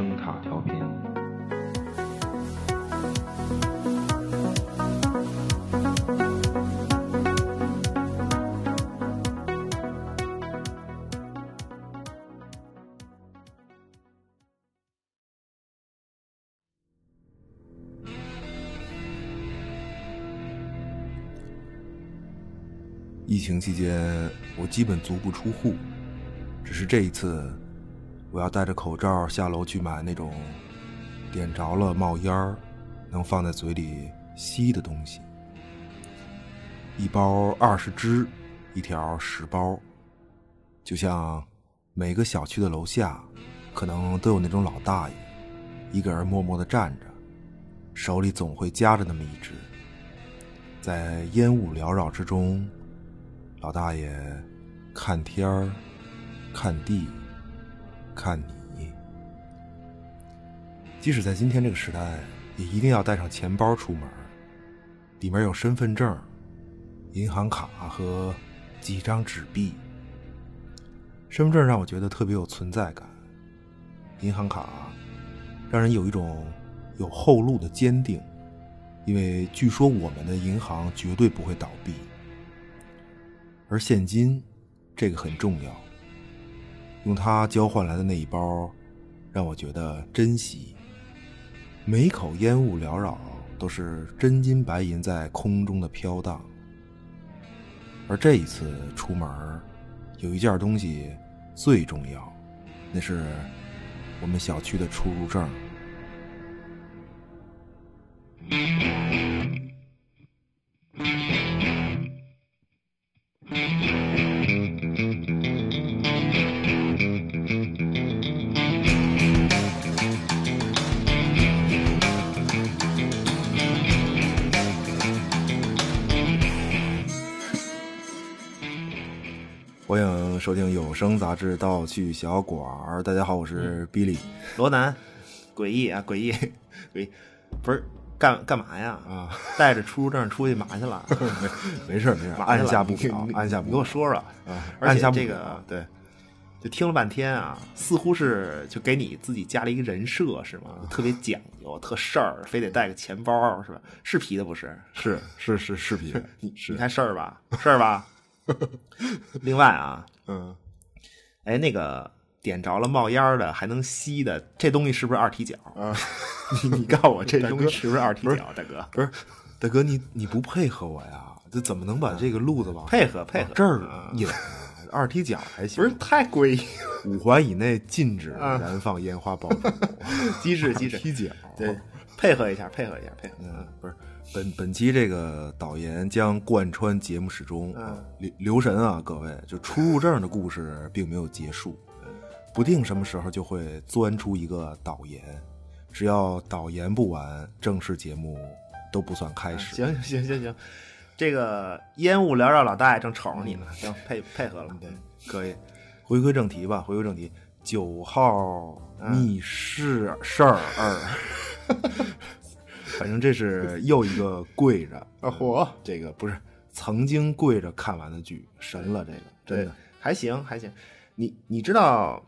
声塔调频。疫情期间，我基本足不出户，只是这一次，我要戴着口罩下楼去买那种点着了冒烟儿、能放在嘴里吸的东西。一包二十支，一条十包，就像每个小区的楼下，可能都有那种老大爷，一个人默默的站着，手里总会夹着那么一支，在烟雾缭绕之中。老大爷，看天儿，看地，看你。即使在今天这个时代，也一定要带上钱包出门，里面有身份证、银行卡和几张纸币。身份证让我觉得特别有存在感，银行卡让人有一种有后路的坚定，因为据说我们的银行绝对不会倒闭。而现金，这个很重要。用它交换来的那一包，让我觉得珍惜。每口烟雾缭绕，都是真金白银在空中的飘荡。而这一次出门，有一件东西最重要，那是我们小区的出入证。欢迎收听有声杂志《盗趣小馆儿》。大家好，我是 Billy。罗南，诡异啊，诡异，诡异，不是干干嘛呀？啊，带着出入证出去嘛去了？没 事没事，嘛按下不表，按下不表你给我说说。啊，按下不表这个对，就听了半天啊，似乎是就给你自己加了一个人设是吗？特别讲究，特事儿，非得带个钱包是吧？是皮的不是？是是是视频，你是你看事儿吧，事儿吧。另外啊，嗯，哎，那个点着了冒烟的，还能吸的，这东西是不是二踢脚？啊，你你告诉我，这东西是不是二踢脚，大哥？不是，大哥你你不配合我呀？这怎么能把这个路子往配合配合这儿啊引啊？二踢脚还行，不是太诡异，五环以内禁止啊燃放烟花爆竹，机制机制，踢脚，对，配合一下，配合一下，配合。嗯，不是，本本期这个导言将贯穿节目始终。嗯留留神啊，各位，就出入证的故事并没有结束，不定什么时候就会钻出一个导言。只要导言不完，正式节目都不算开始。行行行行行，这个烟雾缭绕，老大爷正瞅着你呢，行，配配合了，对，可以，回归正题吧，回归正题。九号嗯密室事儿二，反正这是又一个跪着 啊嚯，这个不是曾经跪着看完的剧，神了，这个真的，还行还行。你你知道，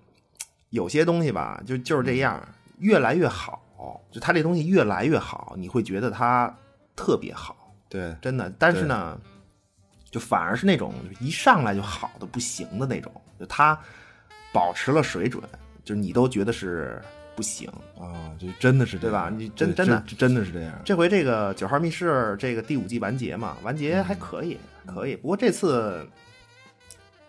有些东西吧，就就是这样，越来越好，就它这东西越来越好，你会觉得它特别好，对真的。但是呢，就反而是那种一上来就好的不行的那种，就它保持了水准，就你都觉得是不行。啊，这真的是这样对吧你真真的这真的是这样。这回这个九号密室这个第五季完结嘛，完结还可以，可以。不过这次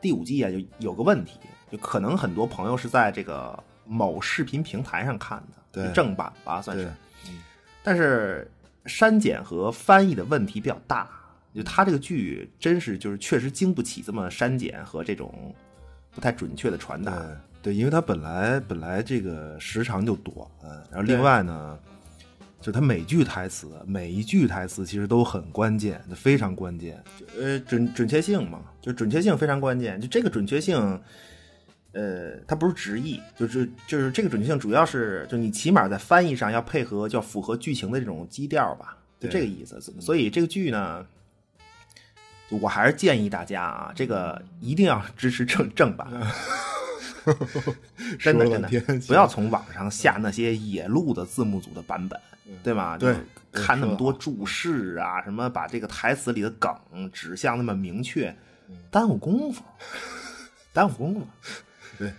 第五季啊，就有个问题，就可能很多朋友是在这个某视频平台上看的，对正版吧，算对是。但是删减和翻译的问题比较大，就他这个剧真是就是确实经不起这么删减和这种不太准确的传达。对对，因为它本来本来这个时长就短，然后另外呢，就它每句台词每一句台词其实都很关键，非常关键。呃，准准确性嘛，就准确性非常关键。就这个准确性，呃，它不是直译，就是就是这个准确性主要是，就你起码在翻译上要配合，就要符合剧情的这种基调吧，就这个意思。所以这个剧呢，就我还是建议大家啊，这个一定要支持正正版。真的真的，不要从网上下那些野路的字幕组的版本，对吧？对看那么多注释啊，什么把这个台词里的梗指向那么明确，耽误功夫，耽误功夫。对，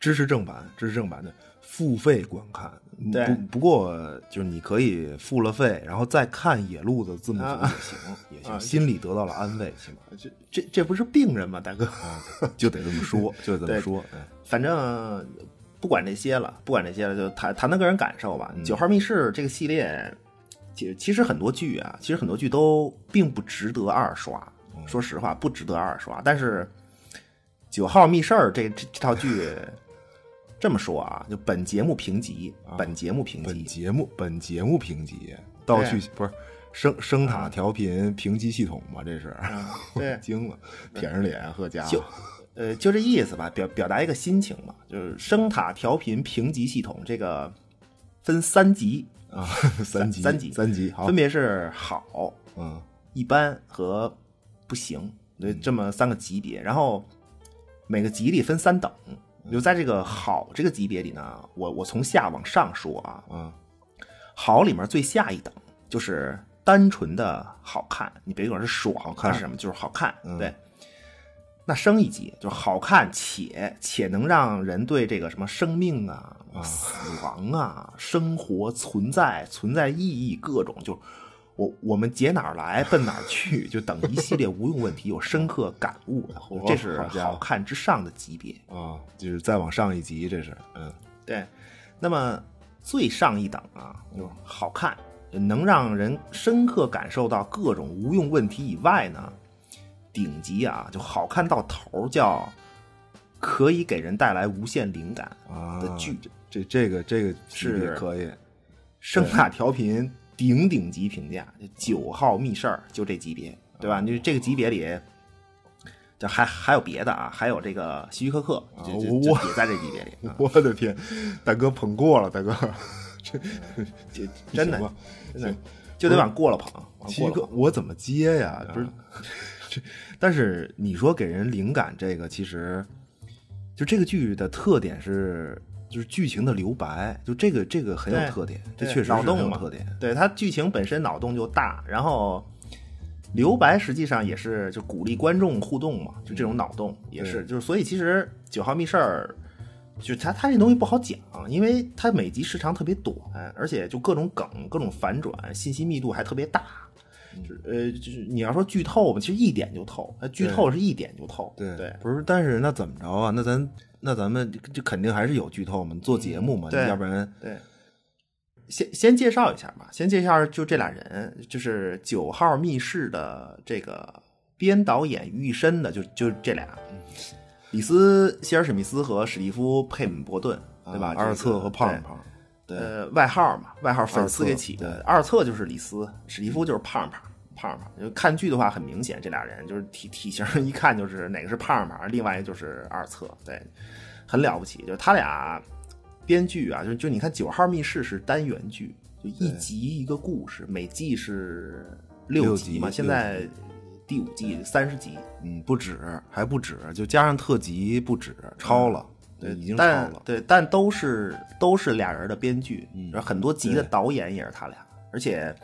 支持正版，支持正版的付费观看。对不不过就是你可以付了费，然后再看野路子字幕组也啊行，也啊行，心里得到了安慰，起码这这这不是病人吗，大哥？啊，就得这么说，就得这么对说。哎反正不管这些了，不管这些了，就谈谈谈个人感受吧。九号密室》这个系列，其其实很多剧啊，其实很多剧都并不值得二刷。说实话，不值得二刷。但是《九号密室》这这这套剧，这么说啊，就本节目评级，本节目评级本级，节目本节目评级，道具不是声声塔调频评级系统吗？这是，对 惊了，舔着脸喝家就伙，呃，就这意思吧，表表达一个心情嘛，就是声塔调频评级系统这个分三级，啊，三级三级三级好分，别是好、嗯一般和不行，对，这么三个级别。然后每个级里分三等，就在这个好这个级别里呢，我我从下往上说啊，嗯好里面最下一等就是单纯的好看，你别管是爽，好看是什么，就是好看，嗯对。那升一级就是好看且且能让人对这个什么生命啊、死亡啊、生活存在、存在意义各种，就我我们解哪儿来奔哪儿去，就等一系列无用问题有深刻感悟的，这是好看之上的级别。啊，就是再往上一级，这是嗯。对，那么最上一等啊，就是好看，能让人深刻感受到各种无用问题以外呢，顶级啊，就好看到头儿叫可以给人带来无限灵感啊的剧，这这个这个是可以，声卡调频顶顶级评价，九号密事儿就这级别，对吧？你这个级别里。这还还有别的啊，还有这个希区柯克，也在这级别里。啊我的天，大哥捧过了，大哥，这 这真的真的就得往过了捧。我怎么接呀？不是，这但是你说给人灵感这个，其实就这个剧的特点是，就是剧情的留白，就这个这个很有特点，这确实脑洞嘛有特点。对它剧情本身脑洞就大，然后留白实际上也是就鼓励观众互动嘛，就这种脑洞也是，就是所以其实九号密事儿。就它它这东西不好讲，因为它每集时长特别短，而且就各种梗、各种反转，信息密度还特别大。就是呃，就是你要说剧透吧，其实一点就透，它剧透是一点就透。对对，不是，但是那怎么着啊？那咱那咱们就肯定还是有剧透嘛，做节目嘛，对要不然对，先先介绍一下吧，先介绍就这俩人，就是九号密室的这个编导演于一身的，就就这俩，李斯希尔史密斯和史蒂夫佩姆伯顿，对吧？这个啊二策和胖胖，呃，外号嘛，外号粉丝给起的。二册就是李斯，史蒂夫就是胖胖胖胖。就看剧的话，很明显这俩人就是体体型一看就是哪个是胖胖，另外一个就是二册，对，很了不起。就他俩编剧啊，就就你看《九号密室》是单元剧，就一集一个故事，每季是六六集嘛，集现在第五季三十集，嗯，不止，还不止，就加上特辑不止，超了，对，已经超了。但对，但都是都是俩人的编剧，然后很多集的导演也是他俩，而且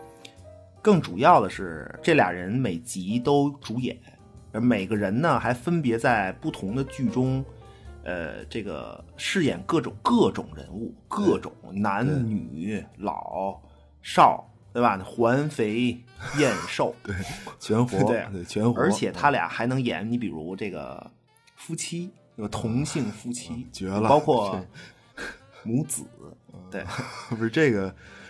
更主要的是这俩人每集都主演，而每个人呢还分别在不同的剧中，呃，这个饰演各种各种人物，各种男女老少，对吧？环肥 燕瘦，对全活，对对，全活，而且他俩还能演，你比如这个夫妻，这个同性夫妻，绝了包括母子，对，不是这个，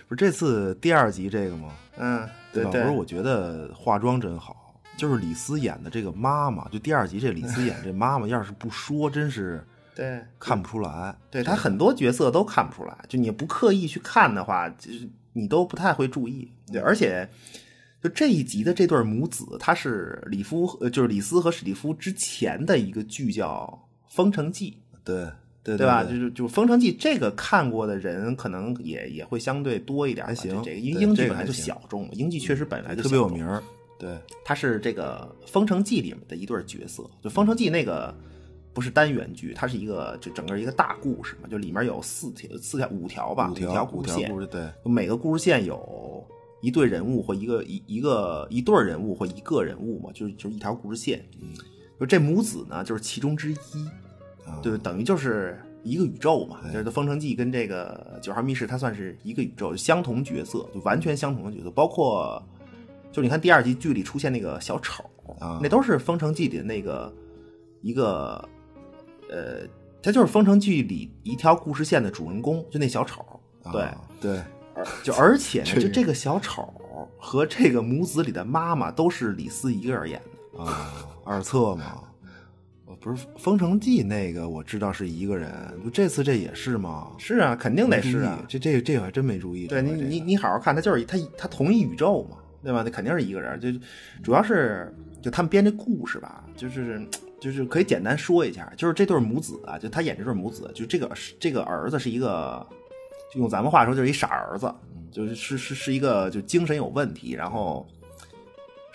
不是这次第二集这个吗？嗯，对不是，我觉得化妆真好，就是李斯演的这个妈妈，就第二集这李斯演这妈妈，要是不说，真是对看不出来。对他很多角色都看不出来，就你不刻意去看的话，就是你都不太会注意。对，而且就这一集的这对母子，他是李夫，呃就是李斯和史蒂夫之前的一个剧叫《封城记》。对对对吧？就是就《封城记》这个看过的人，可能也也会相对多一点吧。还行这个因为英剧本来就小众，英剧确实本来就特别有名儿。对，他是这个《封城记》里面的一对角色。就《封城记》那个不是单元剧，它是一个就整个一个大故事嘛，就里面有四条、四条、五条吧，五条五故事线，事对，每个故事线有一对人物或一个一一个一对人物或一个人物嘛，就是就是一条故事线。就这母子呢，就是其中之一，啊对，等于就是一个宇宙嘛。就是《封城记》跟这个《九号密室》，它算是一个宇宙，相同角色，就完全相同的角色，包括就你看第二集剧里出现那个小丑，啊那都是《封城记》里的那个一个呃，他就是《封城记》里一条故事线的主人公，就那小丑。对，啊对，就而且呢，就这个小丑和这个母子里的妈妈都是李斯一个人演的。啊，二册嘛，呃不是《封城记》那个我知道是一个人，就这次这也是吗？是啊，肯定得是啊。这这这我还真没注意。对你你你好好看，他就是他他同一宇宙嘛，对吧？那肯定是一个人。就主要是就他们编这故事吧，就是就是可以简单说一下，就是这对母子啊，就他演这对母子，就这个这个儿子是一个，就用咱们话说就是一傻儿子，就是是是是一个就精神有问题，然后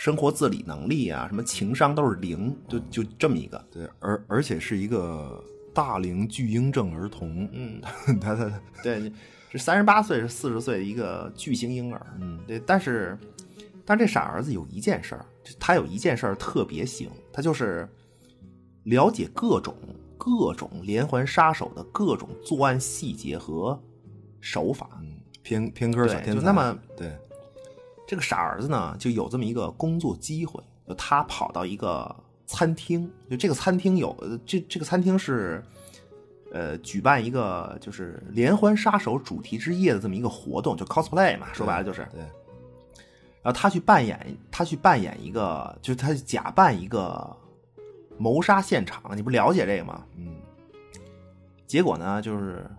生活自理能力啊，什么情商都是零，就就这么一个。对，而而且是一个大龄巨婴症儿童，嗯，他他对，是三十八岁是四十岁的一个巨型婴儿，嗯，对，但是，但是这傻儿子有一件事儿，他有一件事儿特别行，他就是了解各种各种连环杀手的各种作案细节和手法。嗯偏偏科小天才，就那么对这个傻儿子呢，就有这么一个工作机会，就他跑到一个餐厅，就这个餐厅有呃这这个餐厅是，呃，举办一个就是连环杀手主题之夜的这么一个活动，就 cosplay 嘛，说白了就是。对然后他去扮演，他去扮演一个，就是他假扮一个谋杀现场，你不了解这个吗？嗯，结果呢，就是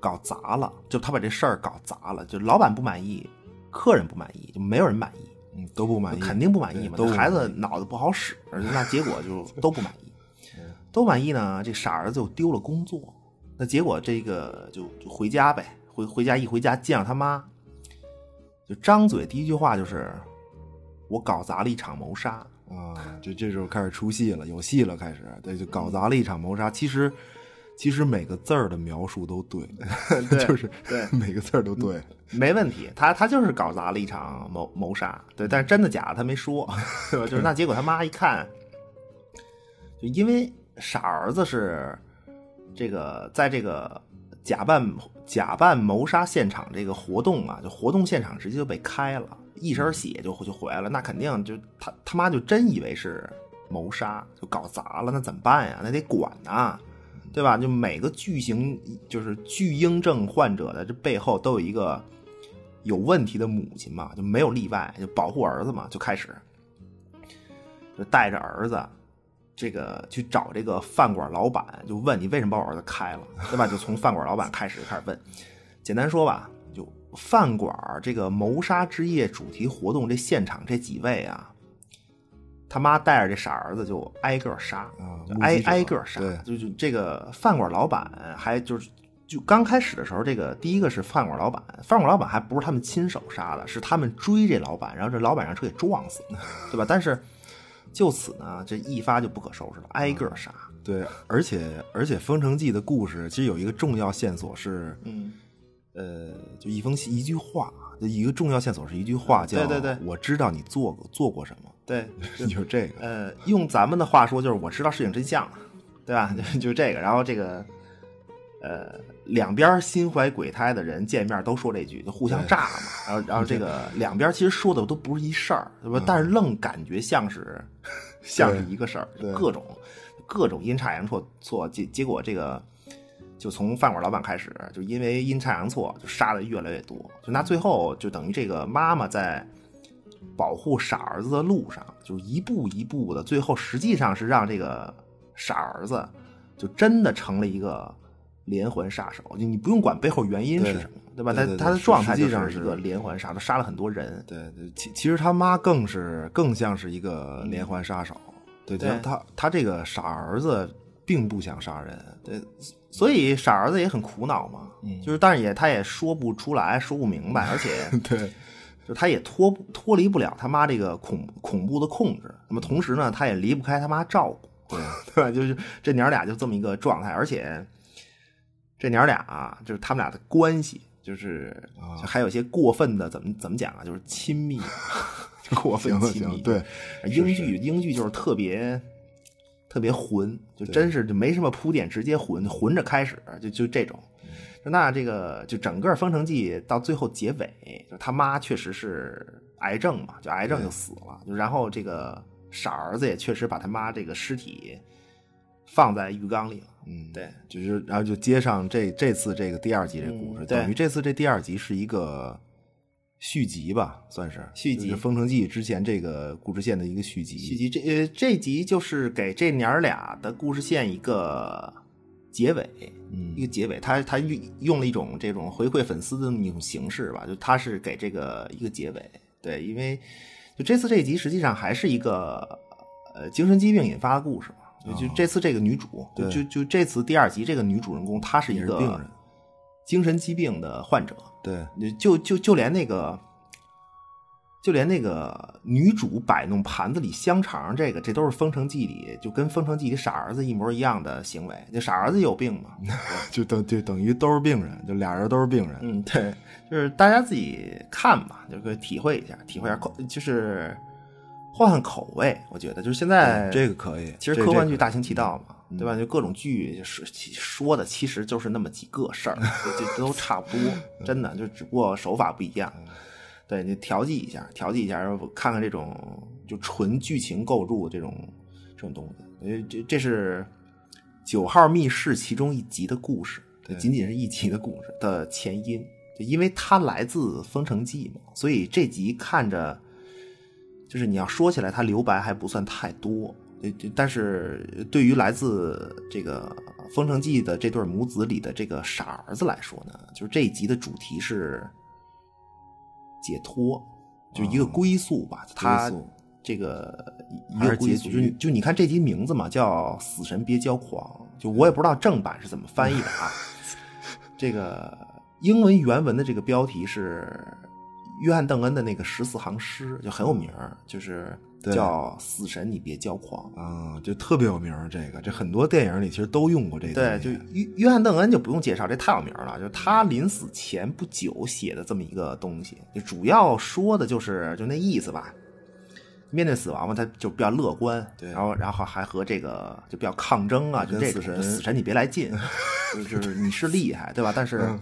搞砸了，就他把这事儿搞砸了，就老板不满意，客人不满意，就没有人满意。嗯都不满意，肯定不满意嘛。都孩子脑子不好使，那结果就都不满意。都满意呢，这傻儿子又丢了工作，那结果这个就就回家呗，回回家一回家见着他妈，就张嘴第一句话就是我搞砸了一场谋杀。啊，这这时候开始出戏了，有戏了，开始对，就搞砸了一场谋杀。其实，其实每个字儿的描述都对，对就是对 每个字儿都对。没问题，他他就是搞砸了一场谋谋杀，对，但是真的假的他没说，对吧？就是那结果他妈一看，就因为傻儿子是这个在这个假扮假扮谋杀现场这个活动啊，就活动现场直接就被开了，一身血就就回来了，那肯定就他他妈就真以为是谋杀，就搞砸了，那怎么办呀？那得管呐、对吧？就每个巨型就是巨婴症患者的这背后都有一个有问题的母亲嘛，就没有例外，就保护儿子嘛，就开始就带着儿子这个去找这个饭馆老板，就问你为什么把我儿子开了，对吧？就从饭馆老板开始开始问。简单说吧，就饭馆这个谋杀之夜主题活动这现场这几位啊，他妈带着这傻儿子就挨个杀啊就挨挨个杀，对就就这个饭馆老板还就是就刚开始的时候，这个第一个是饭馆老板，饭馆老板还不是他们亲手杀的，是他们追这老板，然后这老板让车给撞死，对吧？但是就此呢，这一发就不可收拾了，挨个杀。对，而且而且《封城记》的故事其实有一个重要线索是，嗯，呃，就一封信一句话，就一个重要线索是一句话，叫对对对我知道你做过做过什么，对，就是这个，呃，用咱们的话说就是我知道事情真相了，对吧？就这个，然后这个，呃，两边心怀鬼胎的人见面都说这句，就互相炸嘛。然后，然后这个两边其实说的都不是一事儿，对吧？但是愣感觉像是像是一个事儿，对各种各种阴差阳错错，结结果这个。就从饭馆老板开始，就因为阴差阳错，就杀的越来越多。就那最后，就等于这个妈妈在保护傻儿子的路上，就是一步一步的，最后实际上是让这个傻儿子就真的成了一个连环杀手。就你不用管背后原因是什么，对吧？他他的状态实际上就是一个连环杀，手杀了很多人。对对，其其实他妈更是更像是一个连环杀手，对对他他他这个傻儿子并不想杀人，对，所以傻儿子也很苦恼嘛，嗯就是但是也他也说不出来，说不明白，而且 对就他也脱不脱离不了他妈这个恐恐怖的控制。那么同时呢，他也离不开他妈照顾，对 对吧？就是这娘俩就这么一个状态，而且这娘俩啊，就是他们俩的关系，就是就还有些过分的，怎么怎么讲啊？就是亲密，过分亲密。对，英剧英剧就是特别特别混，就真是就没什么铺垫，直接混混着开始，就就这种。就那这个就整个《封城记》到最后结尾，就他妈确实是癌症嘛，就癌症就死了，就然后这个傻儿子也确实把他妈这个尸体放在浴缸里了。嗯，对，就是然后就接上这这次这个第二集这故事，嗯等于这次这第二集是一个续集吧，算是续集就是《封城记》之前这个故事线的一个续集。续集这呃这集就是给这娘儿俩的故事线一个结尾，嗯一个结尾。他他用用了一种这种回馈粉丝的一种形式吧，就他是给这个一个结尾。对，因为就这次这一集实际上还是一个呃精神疾病引发的故事嘛。就就这次这个女主，就就就这次第二集这个女主人公，她是一个病人精神疾病的患者。对，就就就连那个，就连那个女主摆弄盘子里香肠，这个这都是《封城记》里就跟《封城记》里傻儿子一模一样的行为。就傻儿子有病嘛，就等就等于都是病人，就俩人都是病人。嗯，对，就是大家自己看吧，就可以体会一下，体会一下口，就是换换口味。我觉得就是现在这个可以，其实科幻剧大行其道嘛，对吧？就各种剧说说的，其实就是那么几个事儿，就就都差不多，真的就只不过手法不一样。对你调剂一下，调剂一下，然后看看这种就纯剧情构筑这种这种东西。呃，这这是九号密室其中一集的故事，仅仅是一集的故事的前因，就因为它来自《封城记》嘛，所以这集看着。就是你要说起来，它留白还不算太多，呃但是对于来自这个《封城记》的这对母子里的这个傻儿子来说呢，就是这一集的主题是解脱，就一个归宿吧。他这个一个结局就就你看这集名字嘛，叫《死神别骄狂》，就我也不知道正版是怎么翻译的啊。这个英文原文的这个标题是约翰邓恩的那个十四行诗，就很有名儿，就是对叫“死神你别骄狂”。啊，就特别有名儿。这个这很多电影里其实都用过这个对，就约约翰邓恩就不用介绍，这太有名了。就是他临死前不久写的这么一个东西，就主要说的就是就那意思吧。面对死亡嘛，他就比较乐观，对然后然后还和这个就比较抗争啊，就死神死神你别来劲，就 就是你是厉害，对吧？但是、嗯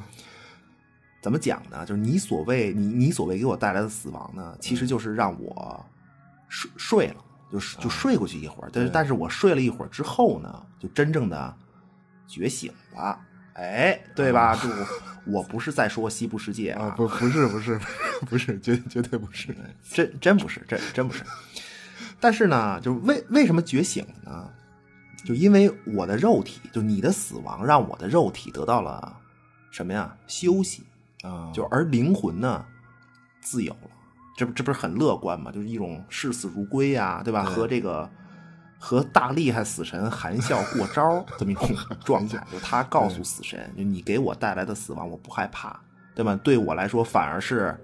怎么讲呢？就是你所谓你你所谓给我带来的死亡呢，其嗯实就是让我睡睡了，就是就睡过去一会儿。但是但是我睡了一会儿之后呢，就真正的觉醒了。哎，对吧？就我不是在说西部世界啊，不不是不是 不是，绝绝对不是。真真不是，真真不是。但是呢，就是为为什么觉醒呢？就因为我的肉体，就你的死亡，让我的肉体得到了什么呀？休息。啊，就而灵魂呢，自由了。这不这不是很乐观吗？就是一种视死如归呀、对吧？对和这个和大厉害死神含笑过招这么一种 状态，就他告诉死神，就你给我带来的死亡，我不害怕，对吧？对我来说反而是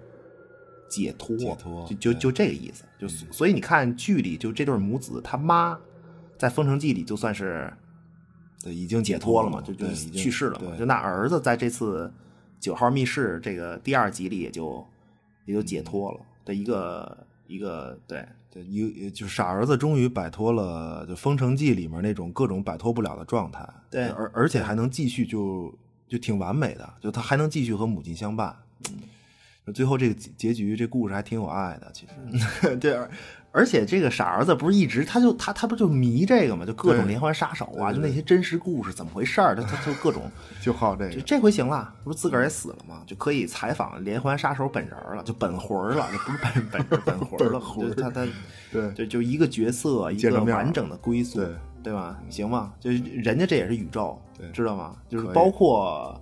解脱，解脱就就就这个意思。就所以你看剧里就这对母子，他妈在《封城记》里就算是对已经解脱了嘛，就就去世了嘛。就那儿子在这次九号密室这个第二集里也就也就解脱了的一个一个对对，一就傻儿子终于摆脱了就《封城记》里面那种各种摆脱不了的状态，对而而且还能继续就就挺完美的，就他还能继续和母亲相伴。嗯，最后这个结结局，这故事还挺有爱的，其实。对，而而且这个傻儿子不是一直他就他他不就迷这个嘛，就各种连环杀手啊，就那些真实故事怎么回事儿，他他就各种。就好这个，这回行了，不是自个儿也死了吗？就可以采访连环杀手本人了，就本魂儿了，就不是本本人本魂儿了，魂他他对就就一个角色，一个完整的归宿，对对吧？行吗？就人家这也是宇宙，对知道吗？就是包括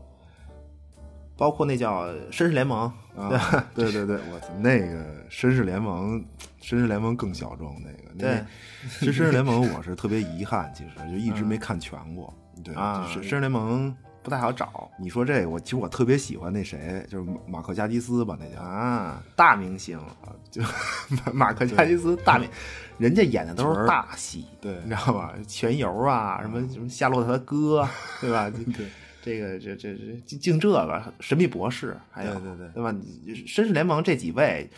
包括那叫绅士联盟，啊，对对对，我操，那个绅士联盟，绅士联盟更小众，那个，对其实绅士联盟我是特别遗憾，其实就一直没看全过。对，啊就是绅士联盟，不太好找你说这个，我其实我特别喜欢那谁，就是马克加基斯吧，那叫啊。大明星啊，就马马克加基斯大明，人家演的都是大戏，对，你知道吧？全游啊，什么什么夏洛特的歌，对吧？对，这个这这这净这个神秘博士，还有对对对对吧？绅士联盟这几位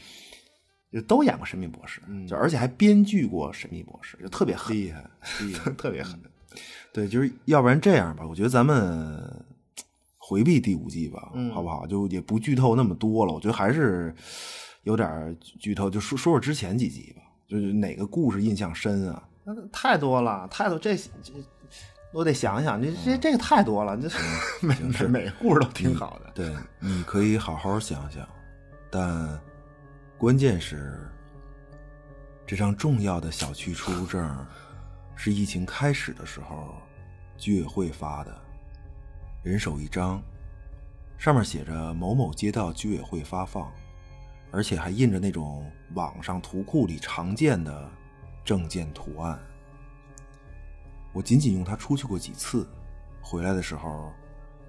就都演过神秘博士，就而且还编剧过神秘博士，就特别狠，厉害厉害，特别狠。对，就是要不然这样吧，我觉得咱们回避第五季吧，嗯好不好？就也不剧透那么多了，我觉得还是有点剧透，就说说说之前几集吧，就是哪个故事印象深啊？那太多了，太多这这我得想想，这这这个太多了，这 每每每个故事都挺好的。对，你可以好好想想，但关键是这张重要的小区出入证是疫情开始的时候居委会发的，人手一张，上面写着某某街道居委会发放，而且还印着那种网上图库里常见的证件图案。我仅仅用它出去过几次，回来的时候，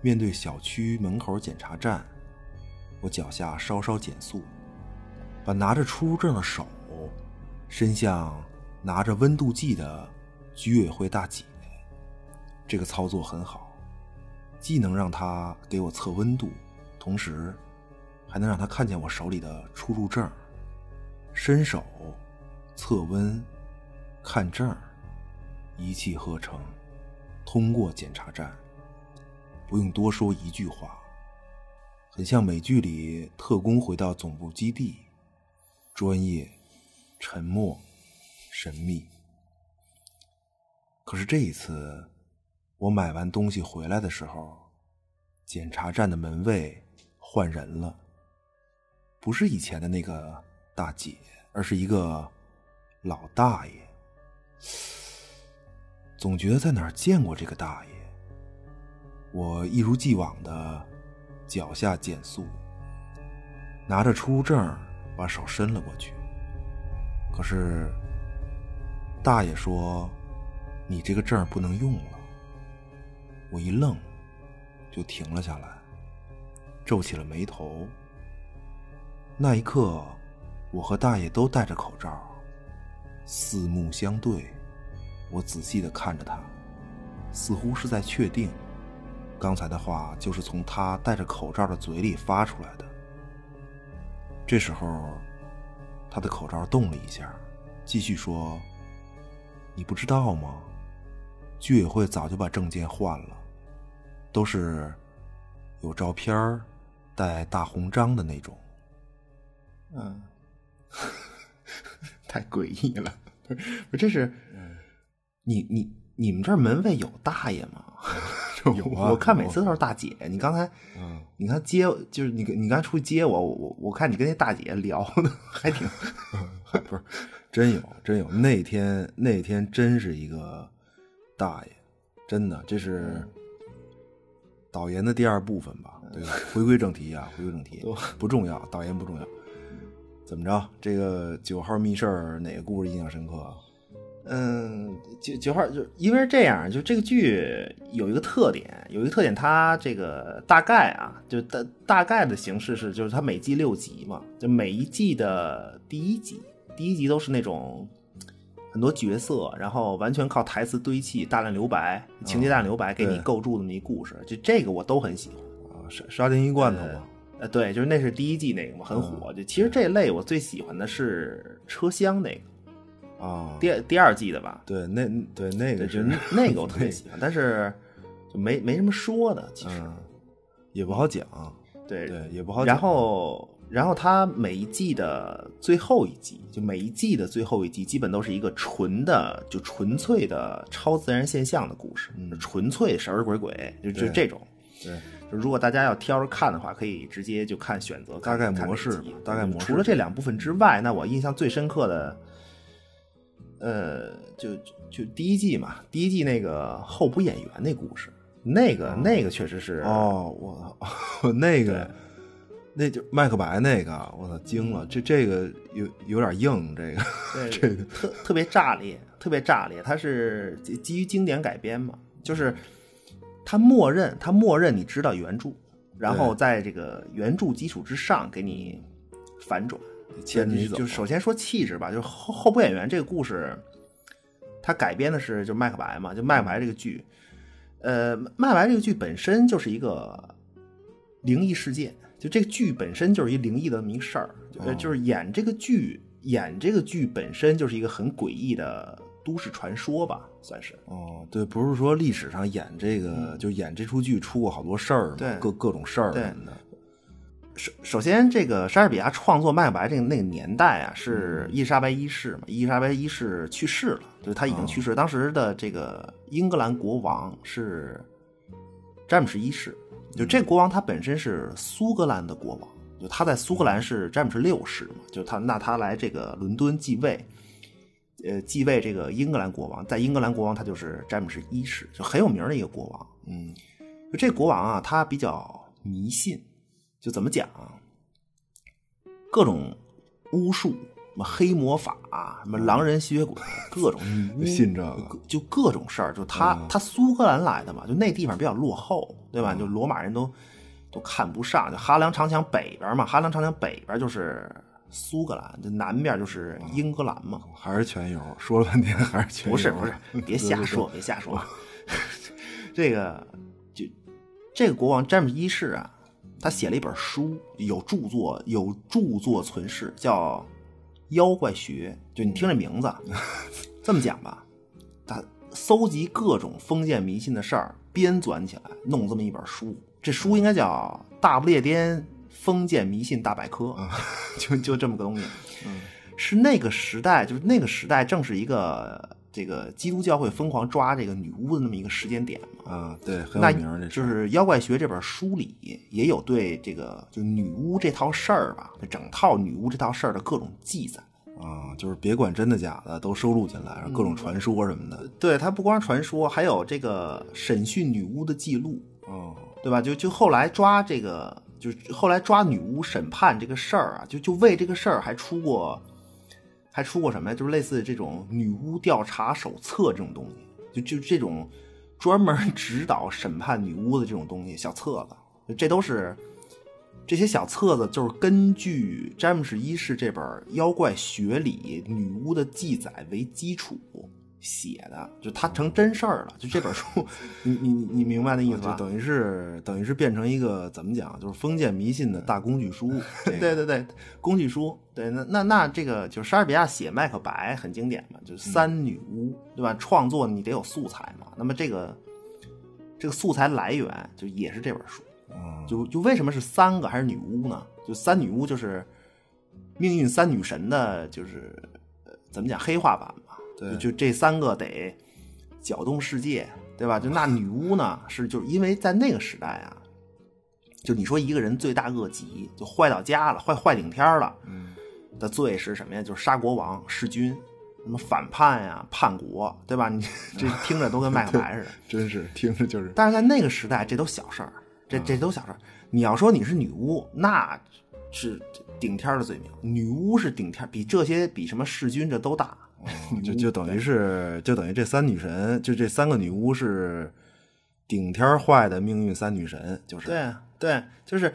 面对小区门口检查站，我脚下稍稍减速，把拿着出入证的手伸向拿着温度计的居委会大姐。这个操作很好，既能让她给我测温度，同时还能让她看见我手里的出入证。伸手测温、看证，一气呵成，通过检查站。不用多说一句话，很像美剧里特工回到总部基地，专业、沉默、神秘。可是这一次，我买完东西回来的时候，检查站的门卫换人了，不是以前的那个大姐，而是一个老大爷。总觉得在哪儿见过这个大爷。我一如既往的脚下减速，拿着出入证把手伸了过去。可是大爷说：“你这个证不能用了。”我一愣，就停了下来，皱起了眉头。那一刻，我和大爷都戴着口罩，四目相对。我仔细的看着他，似乎是在确定。刚才的话就是从他戴着口罩的嘴里发出来的。这时候，他的口罩动了一下，继续说：“你不知道吗？居委会早就把证件换了，都是有照片儿、带大红章的那种。”嗯，太诡异了。不这是，你你你们这儿门卫有大爷吗？有啊我看每次都是大姐。你刚才，嗯，你看接就是你你刚才出去接我，我我我看你跟那大姐聊的还挺，不是，真有真有。那天那天真是一个大爷，真的，这是导言的第二部分吧？对吧？回归正题啊，回归正题，不重要，导言不重要。怎么着？这个九号密事儿哪个故事印象深刻啊？嗯，九九号就因为是这样，就这个剧有一个特点，有一个特点，它这个大概啊，就大大概的形式是，就是它每季六集嘛，就每一季的第一集，第一集都是那种很多角色，然后完全靠台词堆砌，大量留白，情节大量留白，给你构筑那么一故事，就这个我都很喜欢。啊，沙沙丁鱼罐头嘛，呃，对，就是那是第一季那个嘛，很火。就其实这类我最喜欢的是车厢那个，啊，第第二季的吧，对，那对那对，个就是 那个我特别喜欢，但是就没没什么说的，其实、嗯，也不好讲，对对，也不好讲。然后，然后它每一季的最后一集，就每一季的最后一集，基本都是一个纯的，就纯粹的超自然现象的故事，嗯纯粹神儿鬼鬼，就就这种。对，就如果大家要挑着看的话，可以直接就看选择大概模式大概模式除了这两部分之外，那我印象最深刻的，呃，就就就第一季嘛，第一季那个候补演员那故事，那个、那个确实是哦，我 那个，那就麦克白那个，我操，惊了！这这个有有点硬，这个对 这个特特别炸裂，特别炸裂。它是基基于经典改编嘛，就是他默认他默认你知道原著，然后在这个原著基础之上给你反转。牵着你走就首先说气质吧，就是后候补演员这个故事，他改编的是就麦克白嘛，就麦克白这个剧，呃，麦克白这个剧本身就是一个灵异事件，就这个剧本身就是一灵异的这么一事儿，呃，就是演这个剧演这个剧本身就是一个很诡异的都市传说吧，算是。哦，对，不是说历史上演这个，就演这出剧出过好多事儿，对各各种事儿对什么的。首首先，这个莎士比亚创作《麦克白》这个那个年代啊，是伊丽莎白一世嘛，伊丽莎白一世去世了，就是他已经去世。当时的这个英格兰国王是詹姆士一世，就这国王他本身是苏格兰的国王，就他在苏格兰是詹姆士六世嘛，就他那他来这个伦敦继位，呃，继位这个英格兰国王，在英格兰国王他就是詹姆士一世，就很有名的一个国王。嗯，就这国王啊，他比较迷信，就怎么讲啊？各种巫术，什么黑魔法，什么狼人吸血鬼，各种信这个就就各种事儿。就他、他苏格兰来的嘛，就那地方比较落后，对吧？就罗马人都都看不上。就哈良长墙北边嘛，哈良长墙北边就是苏格兰，就南边就是英格兰嘛。还是全游，说了半天还是全油。不是不 是，别瞎说，别瞎说。这个就这个国王詹姆斯一世啊，他写了一本书，有著作有著作存世，叫《妖怪学》。就你听这名字，这么讲吧，他搜集各种封建迷信的事儿，编纂起来，弄这么一本书。这书应该叫《大不列颠封建迷信大百科 》，就就这么个东西。是那个时代，就是那个时代，正是一个这个基督教会疯狂抓这个女巫的那么一个时间点嘛。啊，对，很那有名儿这事儿就是《妖怪学》这本书里也有对这个就女巫这套事儿吧，这整套女巫这套事儿的各种记载。啊，就是别管真的假的都收录进来，各种传说什么的。对，它不光是传说，还有这个审讯女巫的记录，哦，对吧？就就后来抓这个，就是后来抓女巫审判这个事儿啊，就就为这个事儿还出过，还出过什么呀？就是类似这种女巫调查手册这种东西，就就这种专门指导审判女巫的这种东西，小册子，这都是这些小册子，就是根据詹姆士一世这本《妖怪学》理女巫的记载为基础。写的就它成真事儿了，就这本书，你你你你明白那意思吧？就等于是等于是变成一个怎么讲，就是封建迷信的大工具书。这个对对对，工具书，对，那那那这个就是莎士比亚写《麦克白》很经典嘛，就是三女巫，对吧？创作你得有素材嘛，那么这个这个素材来源就也是这本书，嗯就就为什么是三个还是女巫呢？就三女巫就是命运三女神的，就是呃怎么讲黑化版嘛？对就就这三个得搅动世界，对吧？就那女巫呢，是就是因为在那个时代啊，就你说一个人罪大恶极，就坏到家了，坏坏顶天儿了，嗯的罪是什么呀？就是杀国王、弑君，什么反叛呀、叛国，对吧？你 这听着都跟麦克白似的。真是听着就是但是在那个时代，这都小事儿，这这都小事儿。你要说你是女巫，那是顶天儿的罪名。女巫是顶天儿，比这些比什么弑君这都大。就就等于是就等于这三女神，就这三个女巫是顶天坏的命运三女神，就是。对对，就是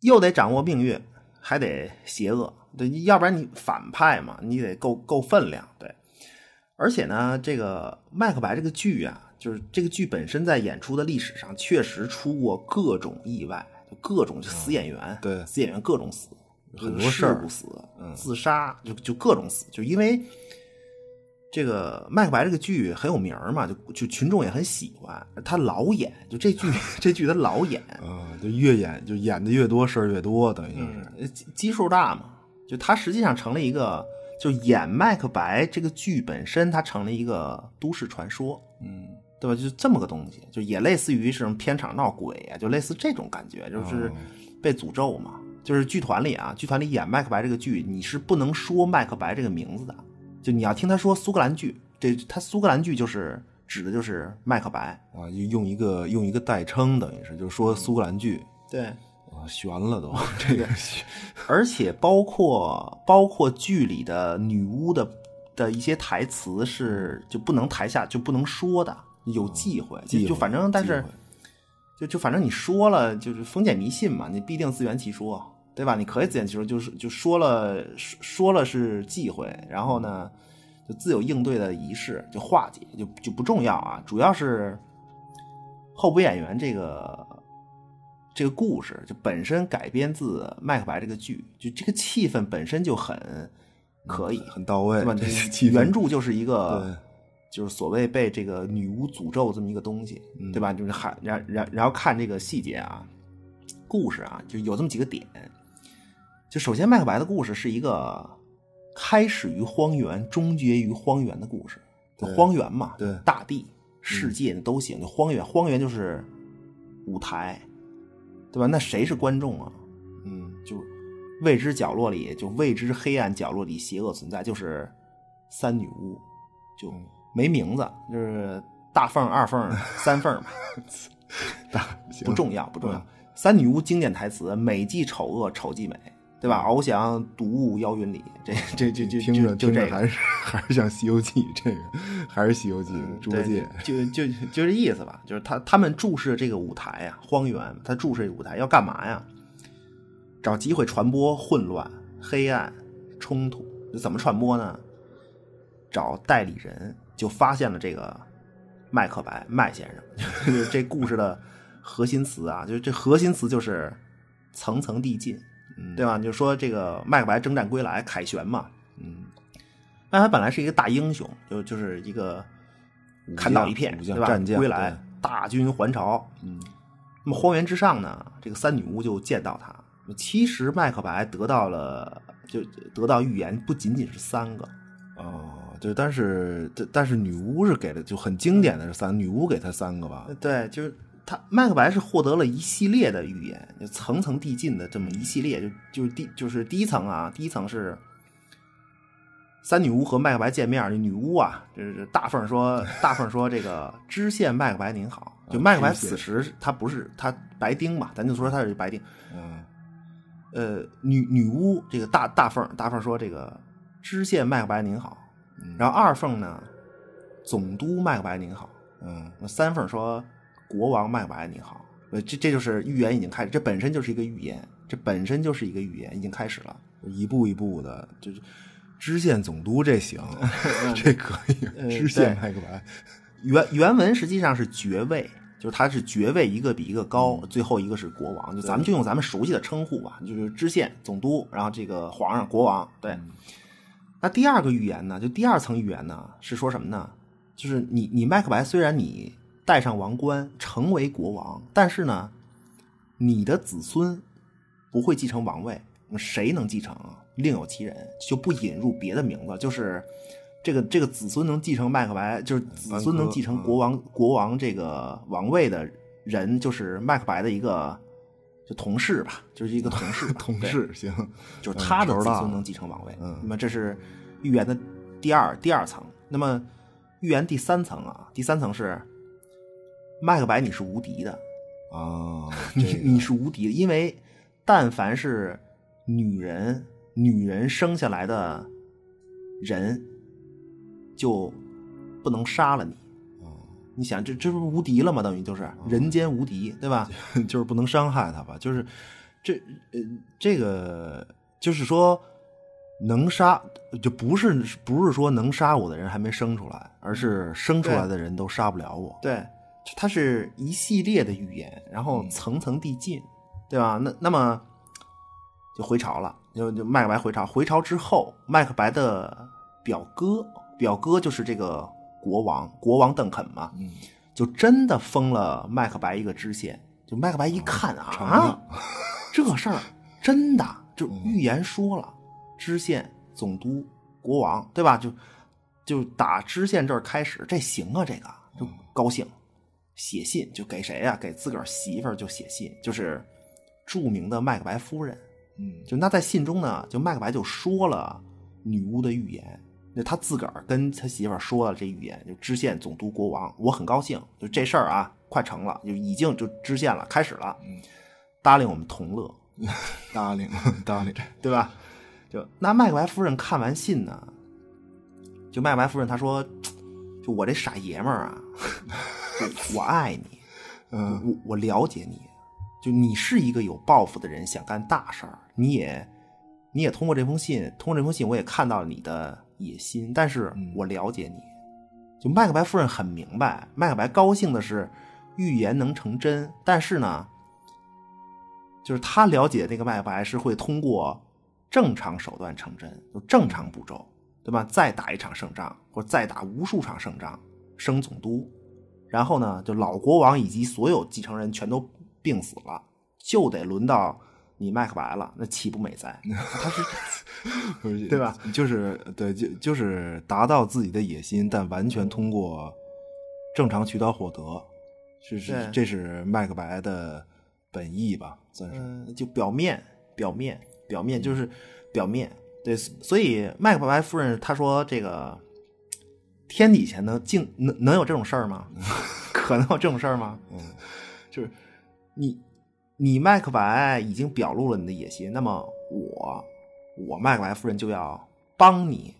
又得掌握命运，还得邪恶，对，要不然你反派嘛，你得够够分量，对。而且呢，这个《麦克白》这个剧啊，就是这个剧本身在演出的历史上确实出过各种意外，就各种就死演员，对死演员各种死，很多事儿事故死，自杀，就就各种死，就因为这个《麦克白》这个剧很有名嘛，就就群众也很喜欢，他老演，就这剧 这剧他老演，啊，就越演就演的越多，事儿越多，等于就是呃基基数大嘛，就他实际上成了一个，就演麦克白这个剧本身，它成了一个都市传说，嗯对吧？就这么个东西，就也类似于什么片场闹鬼啊，就类似这种感觉，就是被诅咒嘛。就是剧团里啊，剧团里演麦克白这个剧，你是不能说麦克白这个名字的，就你要听他说苏格兰剧，这他苏格兰剧就是指的就是麦克白，啊，用一个用一个代称，等于是就是说苏格兰剧。对。啊，悬了都。这个 而且包括包括剧里的女巫的的一些台词是就不能台下就不能说的，有忌讳，忌讳就就反正但是就就反正你说了，就是封建迷信嘛，你必定自圆其说，对吧？你可以自圆其说，就是就说了说说了是忌讳，然后呢，就自有应对的仪式，就化解，就就不重要啊，主要是候补演员这个这个故事就本身改编自《麦克白》这个剧，就这个气氛本身就很可以，很到位对吧？，这气氛原著就是一个，就是所谓被这个女巫诅咒这么一个东西，嗯对吧？就是还然然然后看这个细节啊，故事啊，就有这么几个点。就首先，麦克白的故事是一个开始于荒原，终结于荒原的故事。就荒原嘛，对大地、世界都行。就荒原，荒原就是舞台，对吧？那谁是观众啊？嗯，就未知角落里，就未知黑暗角落里邪恶存在，就是三女巫，就没名字，就是大凤、二凤、三凤嘛，大不重要，不重要嗯。三女巫经典台词：美即丑恶，丑即美，对吧？翱翔独舞妖云里，这这这这听着听着就这。还是还是像《西游记》这个，还是《西游记》猪八戒，就就就这意思吧，就是他他们注视这个舞台呀、荒原，他注视这个舞台要干嘛呀？找机会传播混乱、黑暗、冲突。怎么传播呢？找代理人，就发现了这个麦克白麦先生，就 是这故事的核心词啊，就是这核心词就是层层递进，对吧？就说这个麦克白征战归来，凯旋嘛，嗯，麦克白本来是一个大英雄，就就是一个砍倒一片，对吧？战将归来，大军还朝。嗯，那么荒原之上呢，这个三女巫就见到他。其实麦克白得到了，就得到预言，不仅仅是三个，哦，对，但是但但是女巫是给了就很经典的是三，女巫给他三个吧，对，就是他麦克白是获得了一系列的预言，就层层递进的这么一系列，就就是第就是第一层啊，第一层是三女巫和麦克白见面，这女巫啊，就是大凤说，大凤说这个知县麦克白您好，就麦克白此时他不是他白丁嘛，咱就说他是白丁，嗯呃，女女巫这个大大凤大凤说这个知县麦克白您好，然后二凤呢，总督麦克白您好。嗯三凤说：“国王麦克白你好。”呃，这这就是预言已经开始，这本身就是一个预言，这本身就是一个预言，已经开始了。一步一步的，就是知县总督这行，这可以，知县对麦克白，原原文实际上是爵位，就是他是爵位一个比一个高，最后一个是国王，就咱们就用咱们熟悉的称呼吧，就是知县、总督，然后这个皇上、国王。对，那第二个预言呢，就第二层预言呢，是说什么呢？就是你你麦克白虽然你戴上王冠成为国王，但是呢，你的子孙不会继承王位，谁能继承啊？另有其人，就不引入别的名字，就是这个这个子孙能继承麦克白，就是子孙能继承国王国王这个王位的人，就是麦克白的一个就同事吧，就是一个同事，同事行，就是他的子孙能继承王位。嗯那么这是预言的第二第二层。那么预言第三层啊，第三层是麦克白你是无敌的，啊，你这个你是无敌的，因为但凡是女人女人生下来的人，就不能杀了你。你想，这这不是无敌了吗？等于就是人间无敌，对吧？就是不能伤害他吧？就是这呃，这个就是说能杀，就不是不是说能杀我的人还没生出来，而是生出来的人都杀不了我。对，它是一系列的预言，然后层层递进，对吧？那那么就回朝了，就就麦克白回朝。回朝之后，麦克白的表哥，表哥就是这个国王，国王邓肯嘛，嗯就真的封了麦克白一个知县。就麦克白一看啊 这事儿真的，就预言说了，知县、总督、国王，对吧？就就打知县这儿开始，这行啊，这个就高兴，写信就给谁呀、给自个儿媳妇儿就写信，就是著名的麦克白夫人。嗯就那在信中呢，就麦克白就说了女巫的预言，那他自个儿跟他媳妇儿说了这预言，就知县、总督、国王，我很高兴，就这事儿啊，快成了，就已经就知县了，开始了，答应我们同乐，搭理搭理，对吧？就那麦克白夫人看完信呢，就麦克白夫人她说，就我这傻爷们儿啊，我我爱你，嗯我我了解你，就你是一个有抱负的人，想干大事儿，你也你也通过这封信，通过这封信，我也看到了你的野心，但是我了解你。就麦克白夫人很明白，麦克白高兴的是预言能成真，但是呢，就是他了解那个麦克白是会通过正常手段成真，就正常步骤，对吧？再打一场胜仗，或者再打无数场胜仗，升总督，然后呢，就老国王以及所有继承人全都病死了，就得轮到你麦克白了，那岂不美哉？他是对吧？就是对，就就是达到自己的野心，但完全通过正常渠道获得，是是这是麦克白的本意吧？算是。嗯，就表面，表面，表面就是表面。对，所以麦克白夫人她说：“这个天底下能竟能能有这种事儿吗？可能有这种事儿吗？嗯，就是你你麦克白已经表露了你的野心，那么我我麦克白夫人就要帮你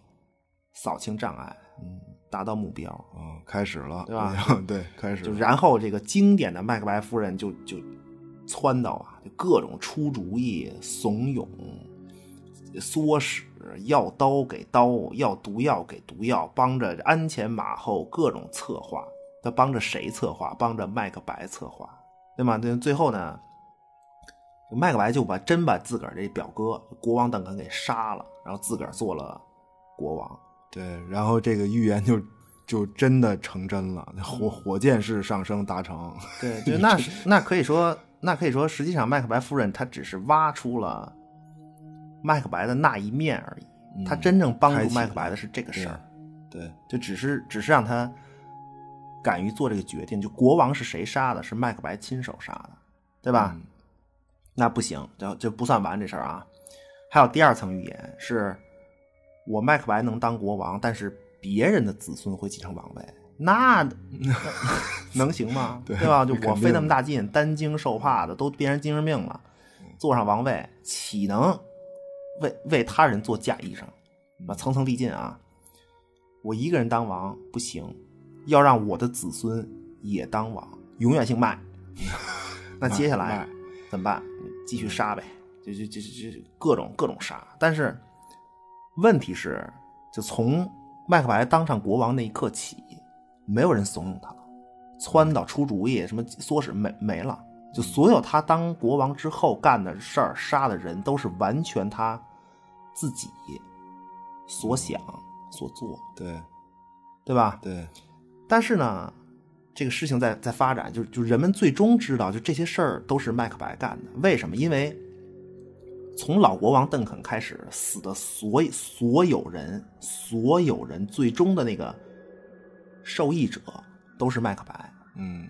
扫清障碍，嗯，达到目标。嗯，开始了，对吧？对，开始就。然后这个经典的麦克白夫人就就撺掇啊，就各种出主意、怂恿、唆使，要刀给刀，要毒药给毒药，帮着鞍前马后各种策划。他帮着谁策划？帮着麦克白策划，对吗？对，最后呢，麦克白就把真把自个儿这表哥国王邓肯给杀了，然后自个儿做了国王。对，然后这个预言就就真的成真了，火火箭式上升达成。对，就那那可以说，那可以说，实际上麦克白夫人她只是挖出了麦克白的那一面而已，他真正帮助麦克白的是这个事儿，对，就只是只是让他敢于做这个决定。就国王是谁杀的？是麦克白亲手杀的，对吧？那不行，就就不算完这事儿啊。还有第二层预言是，我麦克白能当国王，但是别人的子孙会继承王位，那 能行吗？对吧？就我费那么大劲，担惊受怕的，都变成精神病了，坐上王位，岂能为为他人做嫁衣裳？啊，层层递进啊！我一个人当王不行，要让我的子孙也当王，永远姓麦。那接下来怎么办？继续杀呗，就就就就就各种各种杀。但是问题是，就从麦克白当上国王那一刻起，没有人怂恿他了，撺掇出主意，什么唆使没没了。就所有他当国王之后干的事儿、杀的人，都是完全他自己所想所做，对对吧？对，但是呢，这个事情在在发展，就就人们最终知道，就这些事儿都是麦克白干的。为什么？因为从老国王邓肯开始死的所有所有人，所有人最终的那个受益者都是麦克白，嗯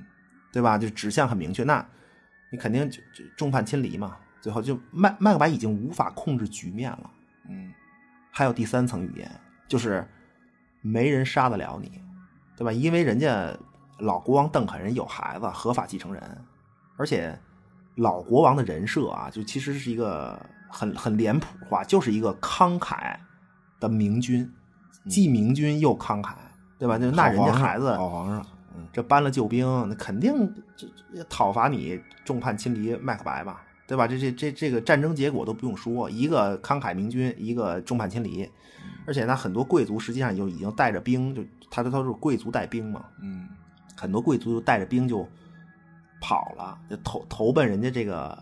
对吧？就指向很明确，那你肯定就就众叛亲离嘛。最后就麦麦克白已经无法控制局面了。嗯还有第三层语言，就是没人杀得了你，对吧？因为人家老国王邓肯人有孩子，合法继承人，而且老国王的人设啊，就其实是一个很很脸谱化，就是一个慷慨的明君，既明君又慷慨，对吧？就那人家孩子好皇上，嗯这搬了救兵，那肯定这这讨伐你众叛亲离麦克白吧，对吧？这这这这个战争结果都不用说，一个慷慨明君，一个众叛亲离，而且呢，很多贵族实际上就已经带着兵，就他他都是贵族带兵嘛，嗯很多贵族就带着兵就跑了，就投投奔人家这个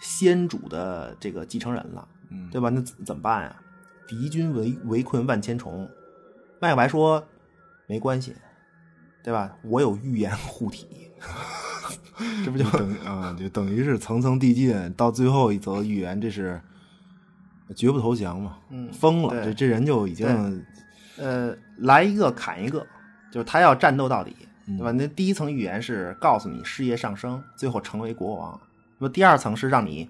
先主的这个继承人了，嗯对吧？那怎怎么办呀？敌军围围困万千重，麦克白说没关系，对吧？我有预言护体，这不就就等啊，就等于是层层递进，到最后一则预言，这是绝不投降嘛？嗯疯了，这这人就已经呃来一个砍一个，就是他要战斗到底，嗯对吧？那第一层预言是告诉你事业上升，最后成为国王，那么第二层是让你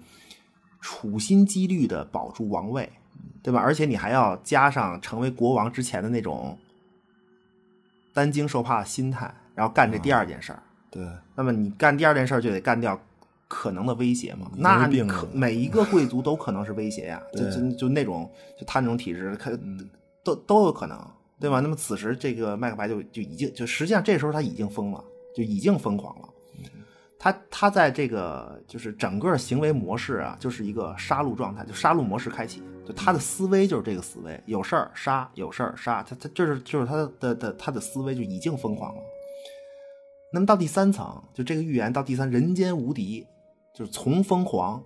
处心积虑的保住王位，对吧？而且你还要加上成为国王之前的那种担惊受怕的心态，然后干这第二件事儿。对那么你干第二件事儿就得干掉可能的威胁嘛？嗯那你可每一个贵族都可能是威胁呀，就就就那种就他那种体质，可嗯都都有可能，对吧？那么此时这个麦克白就就已经就实际上这时候他已经疯了，就已经疯狂了。他他在这个就是整个行为模式啊，就是一个杀戮状态，就杀戮模式开启。就他的思维就是这个思维，有事儿杀，有事儿杀。他他就是就是他的的他的思维就已经疯狂了。那么到第三层，就这个预言到第三，人间无敌，就是从疯狂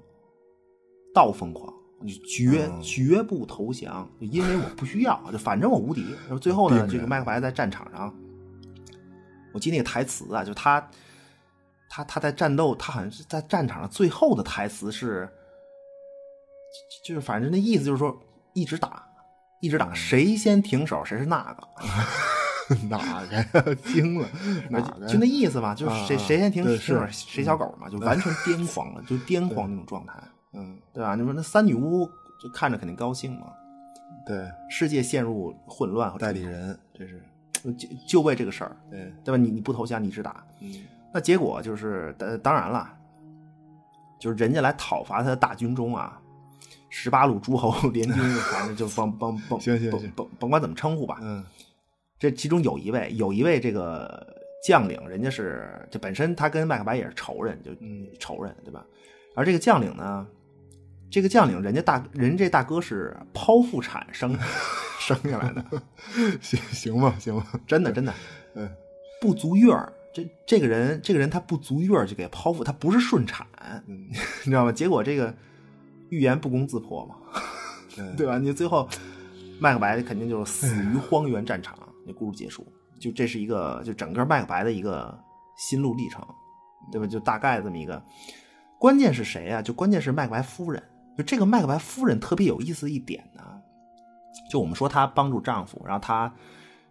到疯狂，就绝绝不投降，因为我不需要，就反正我无敌。然后最后呢，这个麦克白在战场上，我记得那个台词啊，就他。他他在战斗，他好像是在战场上最后的台词是，就是反正那意思就是说一直打，一直打，谁先停手谁是那个，哪个 惊了？哪个就那意思吧，就是谁谁先停手谁小狗嘛，就完全癫狂了，就癫狂那种状态，嗯，对吧？你说那三女巫就看着肯定高兴嘛，对，世界陷入混乱和代理人，这是。就就为这个事儿，对。对吧？你你不投降，你一直打，嗯。那结果就是，当当然了，就是人家来讨伐他的大军中啊，十八路诸侯 联军，反正就甭甭甭甭甭甭管怎么称呼吧，嗯，这其中有一位有一位这个将领，人家是这本身他跟麦克白也是仇人，就仇人对吧？而这个将领呢，这个将领人家大人这大哥是剖腹产生 生下来的，行行吧行吧，真的真的，嗯，不足月儿。这这个人，这个人他不足月就给剖腹，他不是顺产，你知道吗？结果这个预言不攻自破嘛，对吧？你最后麦克白肯定就是死于荒原战场，那故事结束，就这是一个就整个麦克白的一个心路历程，对吧？就大概这么一个。关键是谁啊？就关键是麦克白夫人。就这个麦克白夫人特别有意思一点呢，就我们说她帮助丈夫，然后她。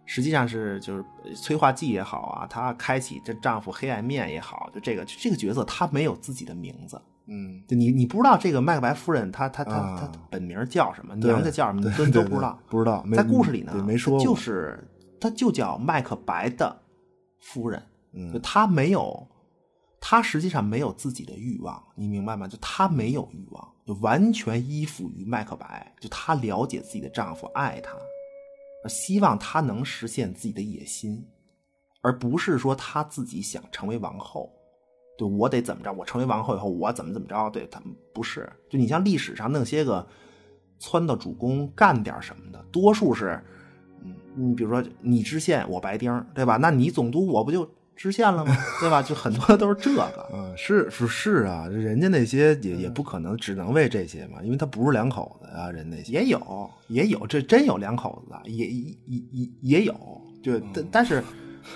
实际上是就是催化剂也好啊，她开启这丈夫黑暗面也好，就这个这个角色她没有自己的名字，嗯，就你你不知道这个麦克白夫人她她她她本名叫什么，娘家叫什么，都都不知道，不知道。在故事里呢，没说，就是她就叫麦克白的夫人，嗯，就她没有，她实际上没有自己的欲望，你明白吗？就她没有欲望，就完全依附于麦克白，就她了解自己的丈夫，爱她。希望她能实现自己的野心，而不是说她自己想成为王后。对我得怎么着？我成为王后以后，我怎么怎么着？对他们不是。就你像历史上那些个撺到主公干点什么的，多数是，嗯，你比如说你知县，我白丁，对吧？那你总督，我不就知县了吗？对吧？就很多都是这个。嗯，是是是啊，人家那些也也不可能只能为这些嘛，因为他不是两口子啊，人那些也有也有，这真有两口子的，也也也也有。就但但是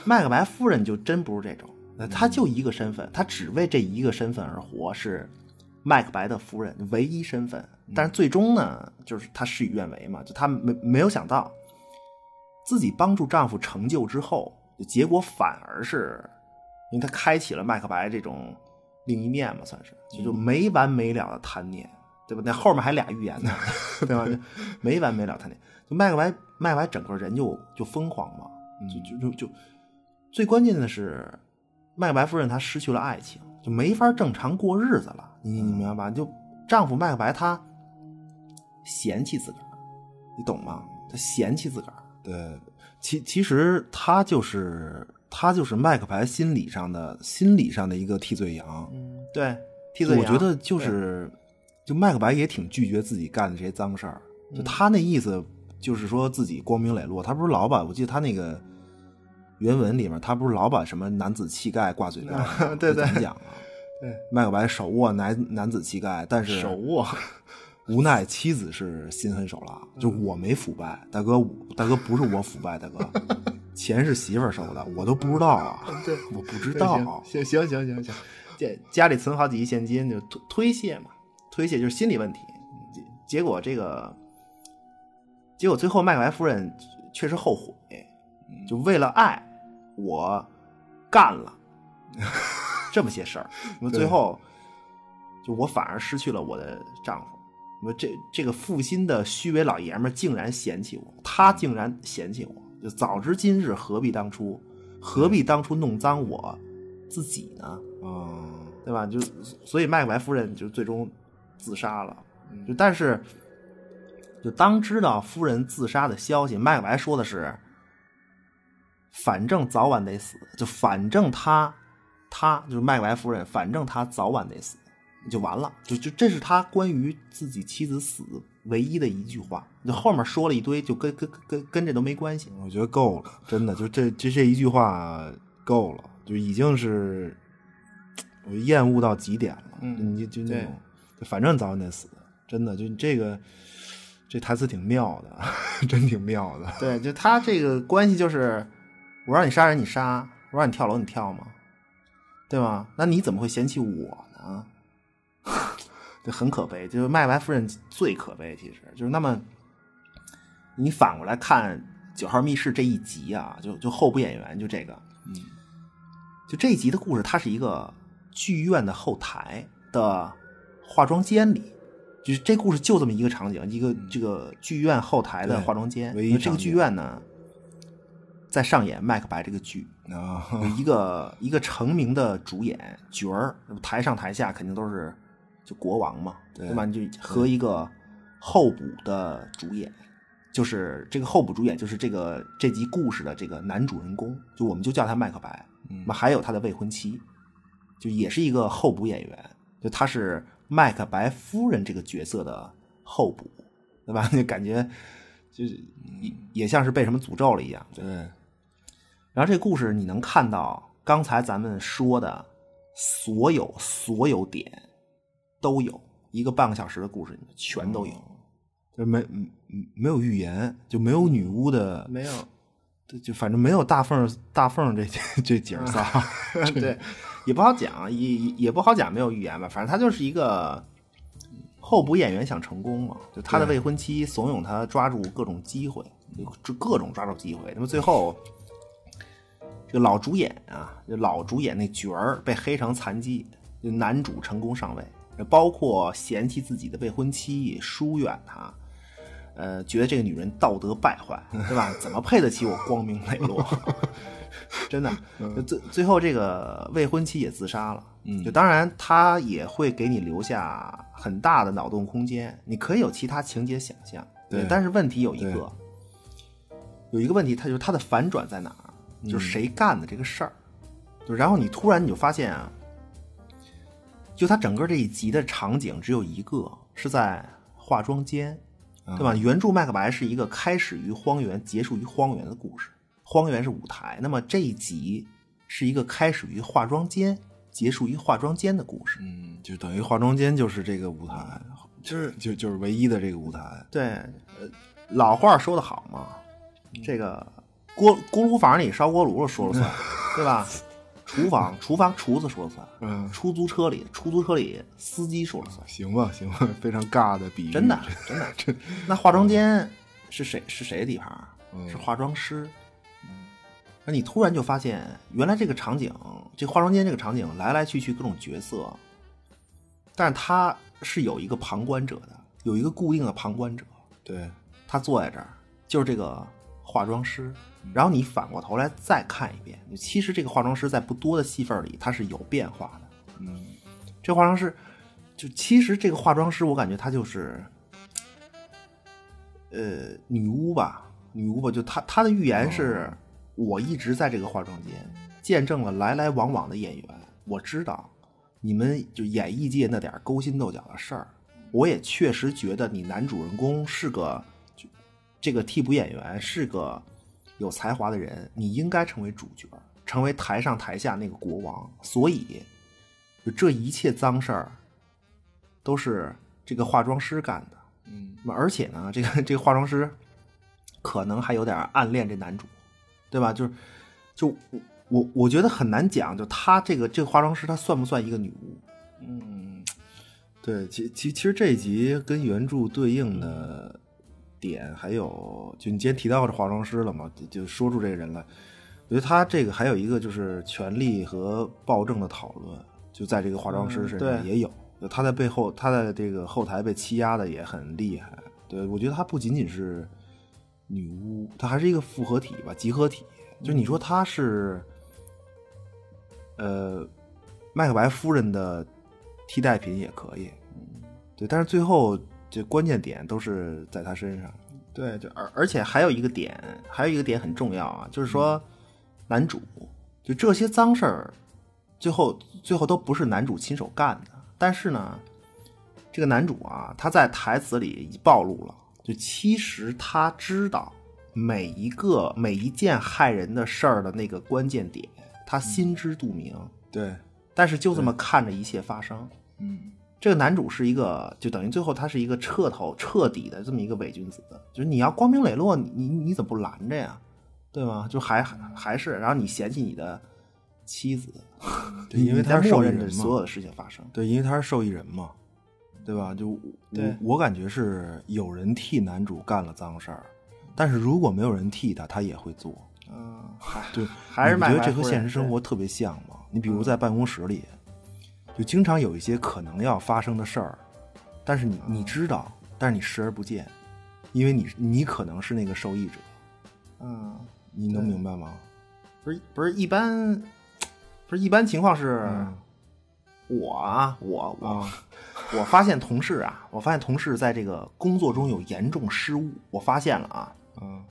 麦克白夫人就真不是这种。她就一个身份，她只为这一个身份而活，是麦克白的夫人唯一身份。但是最终呢，就是他事与愿违嘛，就他没没有想到，自己帮助丈夫成就之后，结果反而是，因为他开启了麦克白这种另一面嘛，算是就就没完没了的贪念，对吧？那后面还俩预言呢，对吧？没完没了贪念，就麦克白麦克白整个人就就疯狂嘛，就就就就最关键的是。麦克白夫人她失去了爱情，就没法正常过日子了。你你明白吧？就丈夫麦克白他嫌弃自个儿，你懂吗？他嫌弃自个儿。对，其其实他就是他就是麦克白心理上的心理上的一个替罪羊。嗯，对，替罪羊。我觉得就是，就麦克白也挺拒绝自己干的这些脏事儿。就他那意思，就是说自己光明磊落。他不是老把，我记得他那个。原文里面，他不是老把什么男子气概挂嘴边？对对，怎么讲啊？对，麦克白手握男男子气概，但是手握，无奈妻子是心狠手辣。就我没腐败，大哥，大哥不是我腐败，大哥，钱是媳妇儿收的，我都不知道啊。对，我不知道。行行行行行，这家里存好几亿现金，就推推卸嘛，推卸就是心理问题。结结果这个，结果最后麦克白夫人确实后悔，就为了爱。我干了 这么些事儿，那么最后就我反而失去了我的丈夫。这这个负心的虚伪老爷们竟然嫌弃我，他竟然嫌弃我，就早知今日何必当初？何必当初弄脏我自己呢？啊，对吧？就所以麦克白夫人就最终自杀了。就但是就当知道夫人自杀的消息，麦克白说的是。反正早晚得死，就反正他，他就是麦克白夫人，反正他早晚得死，就完了。就就这是他关于自己妻子死唯一的一句话。就后面说了一堆，就跟跟跟跟这都没关系。我觉得够了，真的，就这这这一句话够了，就已经是我厌恶到极点了。嗯你就就那种，就反正早晚得死，真的，就这个这台词挺妙的，真挺妙的。对，就他这个关系就是，我让你杀人你杀，我让你跳楼你跳吗？对吗？那你怎么会嫌弃我呢？这很可悲，就是麦白夫人最可悲，其实就是那么，你反过来看《九号密室》这一集啊，就就候补演员就这个，嗯，就这一集的故事，它是一个剧院的后台的化妆间里，就是这故事就这么一个场景，一个这个剧院后台的化妆间。这个剧院呢，在上演《麦克白》这个剧，啊，有一个一个成名的主演角儿，台上台下肯定都是就国王嘛，对对吧？你就和一个候补的主演，就是这个候补主演就是这个这集故事的这个男主人公，就我们就叫他麦克白。还有他的未婚妻，就也是一个候补演员，就他是麦克白夫人这个角色的候补，对吧？就感觉就是也也像是被什么诅咒了一样。对，然后这个故事你能看到刚才咱们说的所有所有点都有，一个半个小时的故事全都有，就没没有预言，就没有女巫的，没有。就就反正没有大凤大凤这这姐儿仨，对，也不好讲，也也也不好讲，没有预言吧。反正他就是一个候补演员想成功嘛，就他的未婚妻怂恿他抓住各种机会，就各种抓住机会。那么最后，这个老主演啊，就老主演那角儿被黑成残疾，就男主成功上位，包括嫌弃自己的未婚妻，疏远他。呃，觉得这个女人道德败坏，对吧？怎么配得起我光明磊落？真的，就最最后这个未婚妻也自杀了。嗯就当然他也会给你留下很大的脑洞空间，你可以有其他情节想象。对但是问题有一个，有一个问题，它就是它的反转在哪儿？就是谁干的这个事儿？就然后你突然你就发现啊，就它整个这一集的场景只有一个，是在化妆间。对吧？原著麦克白是一个开始于荒原、结束于荒原的故事，荒原是舞台。那么这一集是一个开始于化妆间、结束于化妆间的故事。嗯，就等于化妆间就是这个舞台，就是就就是唯一的这个舞台，对，呃，老话说得好嘛，这个锅锅炉房里烧锅炉了说了算，对吧？厨房厨房厨子说了算，嗯出租车里出租车里司机说了算。行吧行吧，非常尬的比喻，真的，真的。那化妆间是谁是谁的地盘？嗯是化妆师。那你突然就发现，原来这个场景，这化妆间这个场景来来去去各种角色，但是他是有一个旁观者的，有一个固定的旁观者，对，他坐在这儿，就是这个化妆师。然后你反过头来再看一遍，其实这个化妆师在不多的戏份里，他是有变化的。嗯，这化妆师，就其实这个化妆师，我感觉他就是，呃，女巫吧，女巫吧，就她她的预言是，我一直在这个化妆间见证了来来往往的演员，我知道你们就演艺界那点勾心斗角的事儿，我也确实觉得你男主人公是个，就这个替补演员是个有才华的人，你应该成为主角，成为台上台下那个国王，所以。就这一切脏事儿，都是这个化妆师干的。嗯，而且呢，这个这个化妆师可能还有点暗恋这男主，对吧？就是，就我我我觉得很难讲，就他这个这个化妆师，他算不算一个女巫？嗯，对，其其其实这一集跟原著对应的点还有，就你今天提到这化妆师了嘛，就就说出这个人来。我觉得他这个还有一个就是权力和暴政的讨论，就在这个化妆师身上也有。就他在背后，他在这个后台被欺压的也很厉害。对我觉得他不仅仅是女巫，她还是一个复合体吧，集合体。就你说她是，呃，麦克白夫人的替代品也可以，对，但是最后这关键点都是在他身上。对，就而而且还有一个点，还有一个点很重要啊，就是说，男主，就这些脏事儿，最后最后都不是男主亲手干的。但是呢，这个男主啊，他在台词里已暴露了，就其实他知道每一个每一件害人的事儿的那个关键点，他心知肚明。对，但是就这么看着一切发生。嗯，这个男主是一个，就等于最后他是一个彻头彻底的这么一个伪君子，就是你要光明磊落，你你你怎么不拦着呀？对吗？就还还是，然后你嫌弃你的妻子，对因为他是受益人嘛所有的事情发生。对，因为他是受益人嘛，对吧？就我我感觉是有人替男主干了脏事儿，但是如果没有人替他，他也会做。嗯，还对，还是你不觉得这和现实生活特别像吗？你比如在办公室里，就经常有一些可能要发生的事儿，但是你你知道，但是你视而不见，因为你你可能是那个受益者，嗯，你能明白吗？不是不是一般，不是一般情况是，嗯。我啊，我我、啊我发现同事啊，我发现同事在这个工作中有严重失误，我发现了啊，嗯，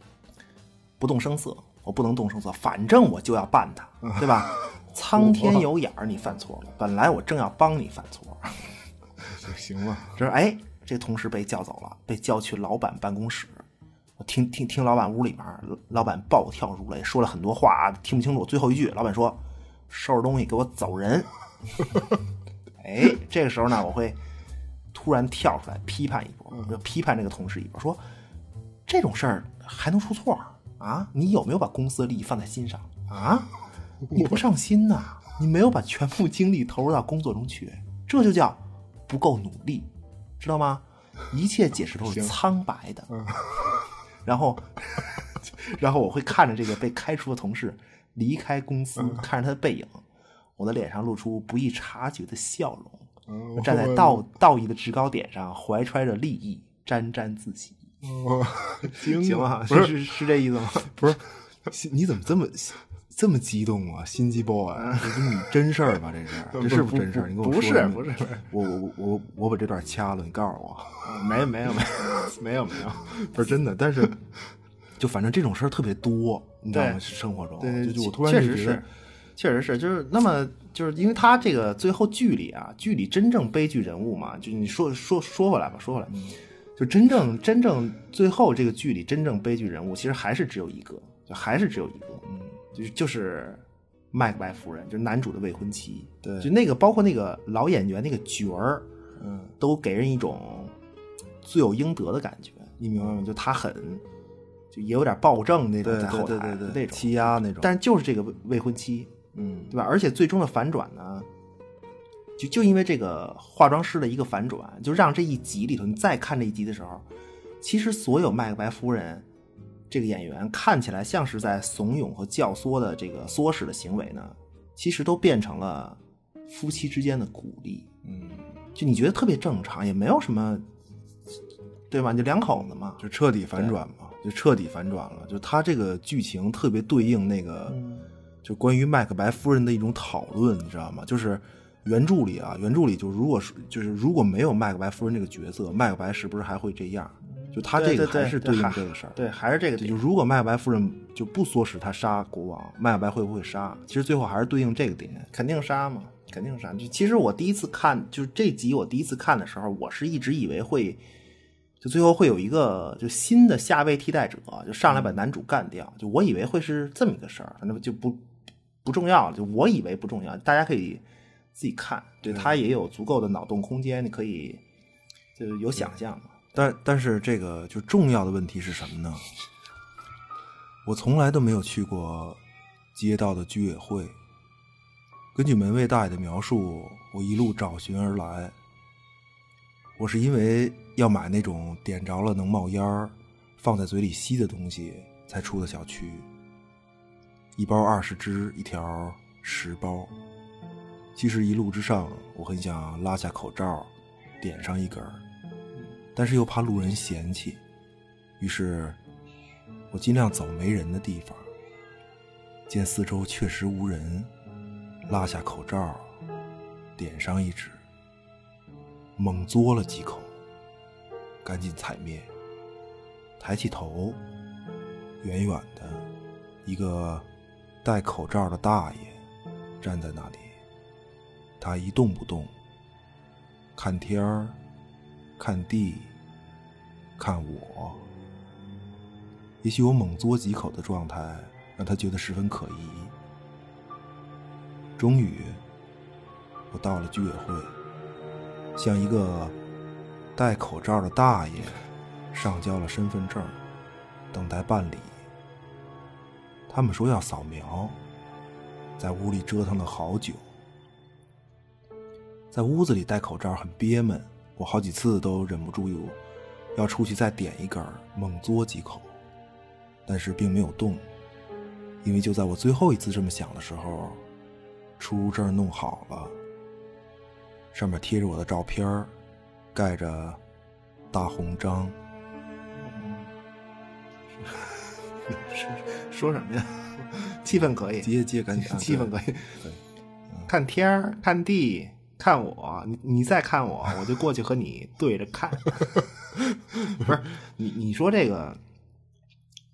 不动声色，我不能动声色，反正我就要办他，对吧？苍天有眼儿，你犯错了，本来我正要帮你犯错，行行吧，这哎，这同事被叫走了，被叫去老板办公室。我听听听老板屋里面，老板暴跳如雷，说了很多话，听不清楚。最后一句，老板说：“收拾东西，给我走人。”哎，这个时候呢，我会突然跳出来批判一波，就批判这个同事一波，说：“这种事儿还能出错啊？你有没有把公司的利益放在心上啊？你不上心呐、你没有把全部精力投入到工作中去，这就叫不够努力，知道吗？一切解释都是苍白的。然后，然后我会看着这个被开除的同事离开公司，看着他的背影，我的脸上露出不易察觉的笑容。我站在道道义的制高点上，怀揣着利益，沾沾自喜。哦，行行吗？不是是是这意思吗？不是，你怎么这么这么激动啊？心机 boy，这是你真事儿吧？这是 这是不是真事儿？你跟我不说说是不是不是我我我我把这段掐了，你告诉我。没没有没有没有没有，不是真的，但是就反正这种事儿特别多，你知道吗？生活中，对对，就就我突然确实是，确实是，就是那么就是因为他这个最后剧里啊，剧里真正悲剧人物嘛，就你说说说回来吧，说回来，就真正真正最后这个剧里真正悲剧人物，其实还是只有一个，就还是只有一个，嗯，就是就是麦克白夫人，就是男主的未婚妻，对就那个包括那个老演员那个角儿，嗯，都给人一种罪有应得的感觉，你明白吗？就他很，就也有点暴政那种在后对对对对，台那种，欺压那种，但是就是这个未未婚妻，嗯对吧？而且最终的反转呢，就就因为这个化妆师的一个反转，就让这一集里头，你再看这一集的时候，其实所有麦克白夫人这个演员看起来像是在怂恿和教唆的这个唆使的行为呢，其实都变成了夫妻之间的鼓励。嗯，就你觉得特别正常，也没有什么，对吧？你就两口子嘛，就彻底反转嘛，就彻底反转了。就他这个剧情特别对应那个，就关于麦克白夫人的一种讨论，你知道吗？就是原著里啊，原著里就如果是就是如果没有麦克白夫人这个角色，麦克白是不是还会这样？就他这个还是对应这个事儿。对，还是这个就就。如果麦克白夫人就不唆使他杀国王，麦克白会不会杀？其实最后还是对应这个点。肯定杀嘛，肯定杀。就其实我第一次看，就是这集我第一次看的时候，我是一直以为会，就最后会有一个就新的下位替代者，就上来把男主干掉。就我以为会是这么一个事儿，那么就不不重要了。就我以为不重要，大家可以自己看，对他也有足够的脑洞空间，你可以就是有想象嘛。但但是这个就重要的问题是什么呢？我从来都没有去过街道的居委会。根据门卫大爷的描述，我一路找寻而来。我是因为要买那种点着了能冒烟儿、放在嘴里吸的东西才出的小区。一包二十支，一条十包。其实一路之上，我很想拉下口罩，点上一根。但是又怕路人嫌弃，于是我尽量走没人的地方。见四周确实无人，拉下口罩，点上一支，猛嘬了几口，赶紧踩灭。抬起头，远远的，一个戴口罩的大爷站在那里，他一动不动，看天儿，看地，看我。也许我猛嘬几口的状态让他觉得十分可疑。终于，我到了居委会，向一个戴口罩的大爷上交了身份证，等待办理。他们说要扫描，在屋里折腾了好久。在屋子里戴口罩很憋闷，我好几次都忍不住有要出去再点一根，猛嘬几口。但是并没有动，因为就在我最后一次这么想的时候，出入证弄好了，上面贴着我的照片盖着大红章。说什么呀？气氛可以，接接赶紧，气氛可以。看天儿，看地，看我，你你再看我，我就过去和你对着看。不是你你说这个。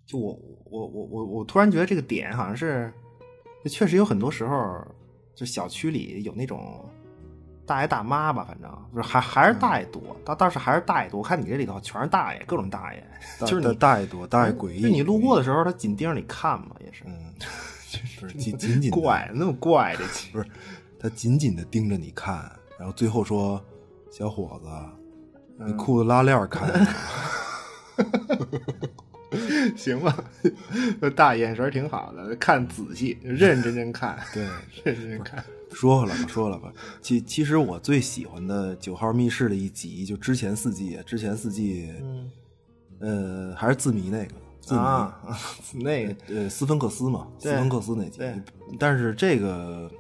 就我我我我我突然觉得这个点好像是，就确实有很多时候，就小区里有那种大爷大妈吧，反正不是还还是大爷多，倒倒是还是大爷多。我看你这里头全是大爷，各种大爷，就是你大爷多，大爷诡异。就你路过的时候，他紧盯着你看嘛，也是，嗯，不是紧紧紧怪那么怪，这 不是他紧紧的盯着你看，然后最后说：“小伙子，你裤子拉链开了。”行吧，大眼神挺好的，看仔细，认认真真看，对，认认真真看。说了吧，说了吧。其其实我最喜欢的《九号密室》的一集，就之前四季，之前四季，呃，还是字谜那个，字谜，那个呃，斯芬克斯嘛，斯芬克斯那集。但是这个，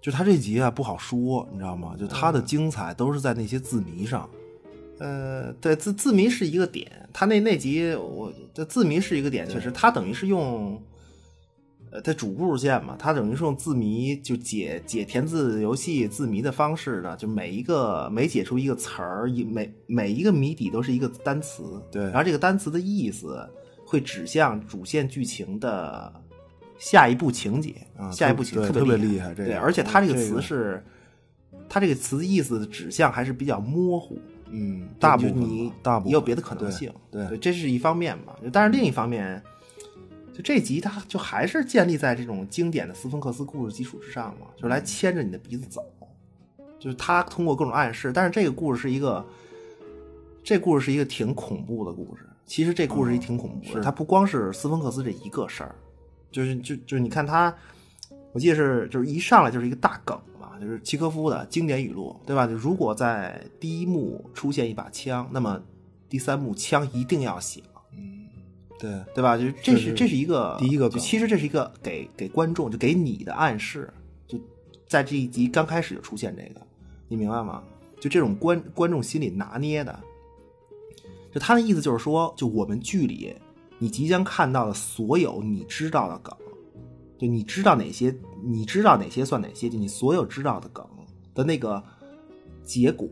就他这集啊，不好说，你知道吗？就他的精彩都是在那些字谜上。呃，对，字字谜是一个点，他那那集我这字谜是一个点，确实，他等于是用，呃，他主故事线嘛，他等于是用字谜就解解填字游戏字谜的方式呢，就每一个每解出一个词儿，一每每一个谜底都是一个单词，对，然后这个单词的意思会指向主线剧情的下一步情节，下一步情节特别厉害，对，而且他这个词是，他这个词意思的指向还是比较模糊。嗯，大部分你也有别的可能性，对，这是一方面吧。但是另一方面，就这集它就还是建立在这种经典的斯芬克斯故事基础之上嘛，就是来牵着你的鼻子走。就是他通过各种暗示，但是这个故事是一个，这故事是一个挺恐怖的故事。其实这故事也挺恐怖的，它不光是斯芬克斯这一个事儿，就是就就是你看他，我记得是就是一上来就是一个大梗嘛。就是契科夫的经典语录，对吧？就如果在第一幕出现一把枪，那么第三幕枪一定要响。嗯，对，对吧？就这是这是一个第一个，其实这是一个给给观众就给你的暗示，就在这一集刚开始就出现这个，你明白吗？就这种观观众心里拿捏的，就他的意思就是说，就我们剧里你即将看到的所有你知道的梗。就你知道哪些，你知道哪些算哪些，就你所有知道的梗的那个结果，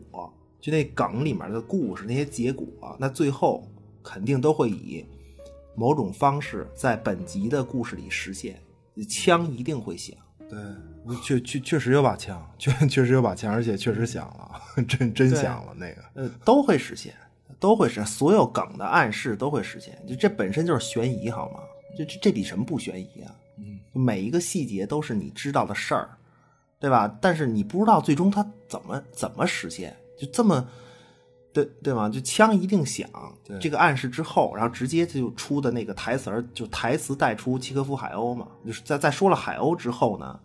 就那梗里面的故事那些结果，那最后肯定都会以某种方式在本集的故事里实现。枪一定会响，对，确确确实有把枪，确确实有把枪，而且确实响了，真真响了。那个呃，都会实现，都会是，所有梗的暗示都会实现。就这本身就是悬疑，好吗？这这这比什么不悬疑啊？每一个细节都是你知道的事儿，对吧？但是你不知道最终它怎么怎么实现，就这么，对对吗？就枪一定响，这个暗示之后，然后直接就出的那个台词儿，就台词带出契诃夫海鸥嘛，就是在在说了海鸥之后呢，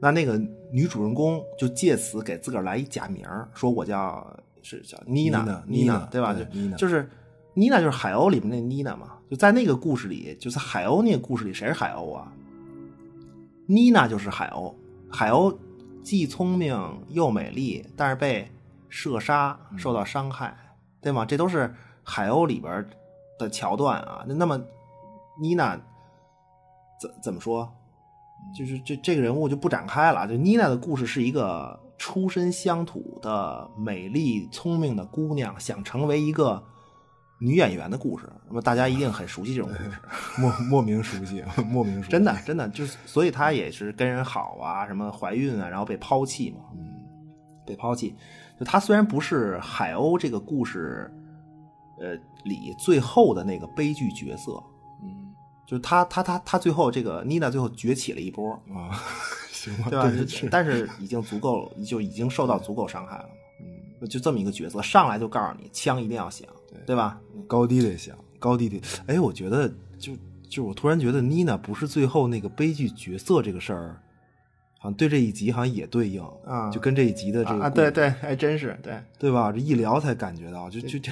那那个女主人公就借此给自个儿来一假名，说我叫是叫妮娜，妮娜，对吧？就就是妮娜就是海鸥里面那妮娜嘛。就在那个故事里，就在海鸥那个故事里，谁是海鸥啊？妮娜就是海鸥。海鸥既聪明又美丽，但是被射杀，受到伤害，对吗？这都是海鸥里边的桥段啊。那那么，妮娜怎怎么说？就是这这个人物就不展开了。就妮娜的故事是一个出身乡土的美丽聪明的姑娘，想成为一个。女演员的故事，那么大家一定很熟悉这种故事，莫莫名熟悉，莫名熟悉，真的真的就是，所以她也是跟人好啊，什么怀孕啊，然后被抛弃嘛，嗯，被抛弃。就她虽然不是海鸥这个故事，呃里最后的那个悲剧角色，嗯就是她她她她最后这个妮娜最后崛起了一波，啊，对吧？对就但是已经足够，就已经受到足够伤害了。嗯，就这么一个角色，上来就告诉你枪一定要响，对吧？高低得响，高低得。哎，我觉得就就我突然觉得妮娜不是最后那个悲剧角色这个事儿，好像对这一集好像也对应啊就跟这一集的这个啊，对对，还真是对对吧？这一聊才感觉到，就就就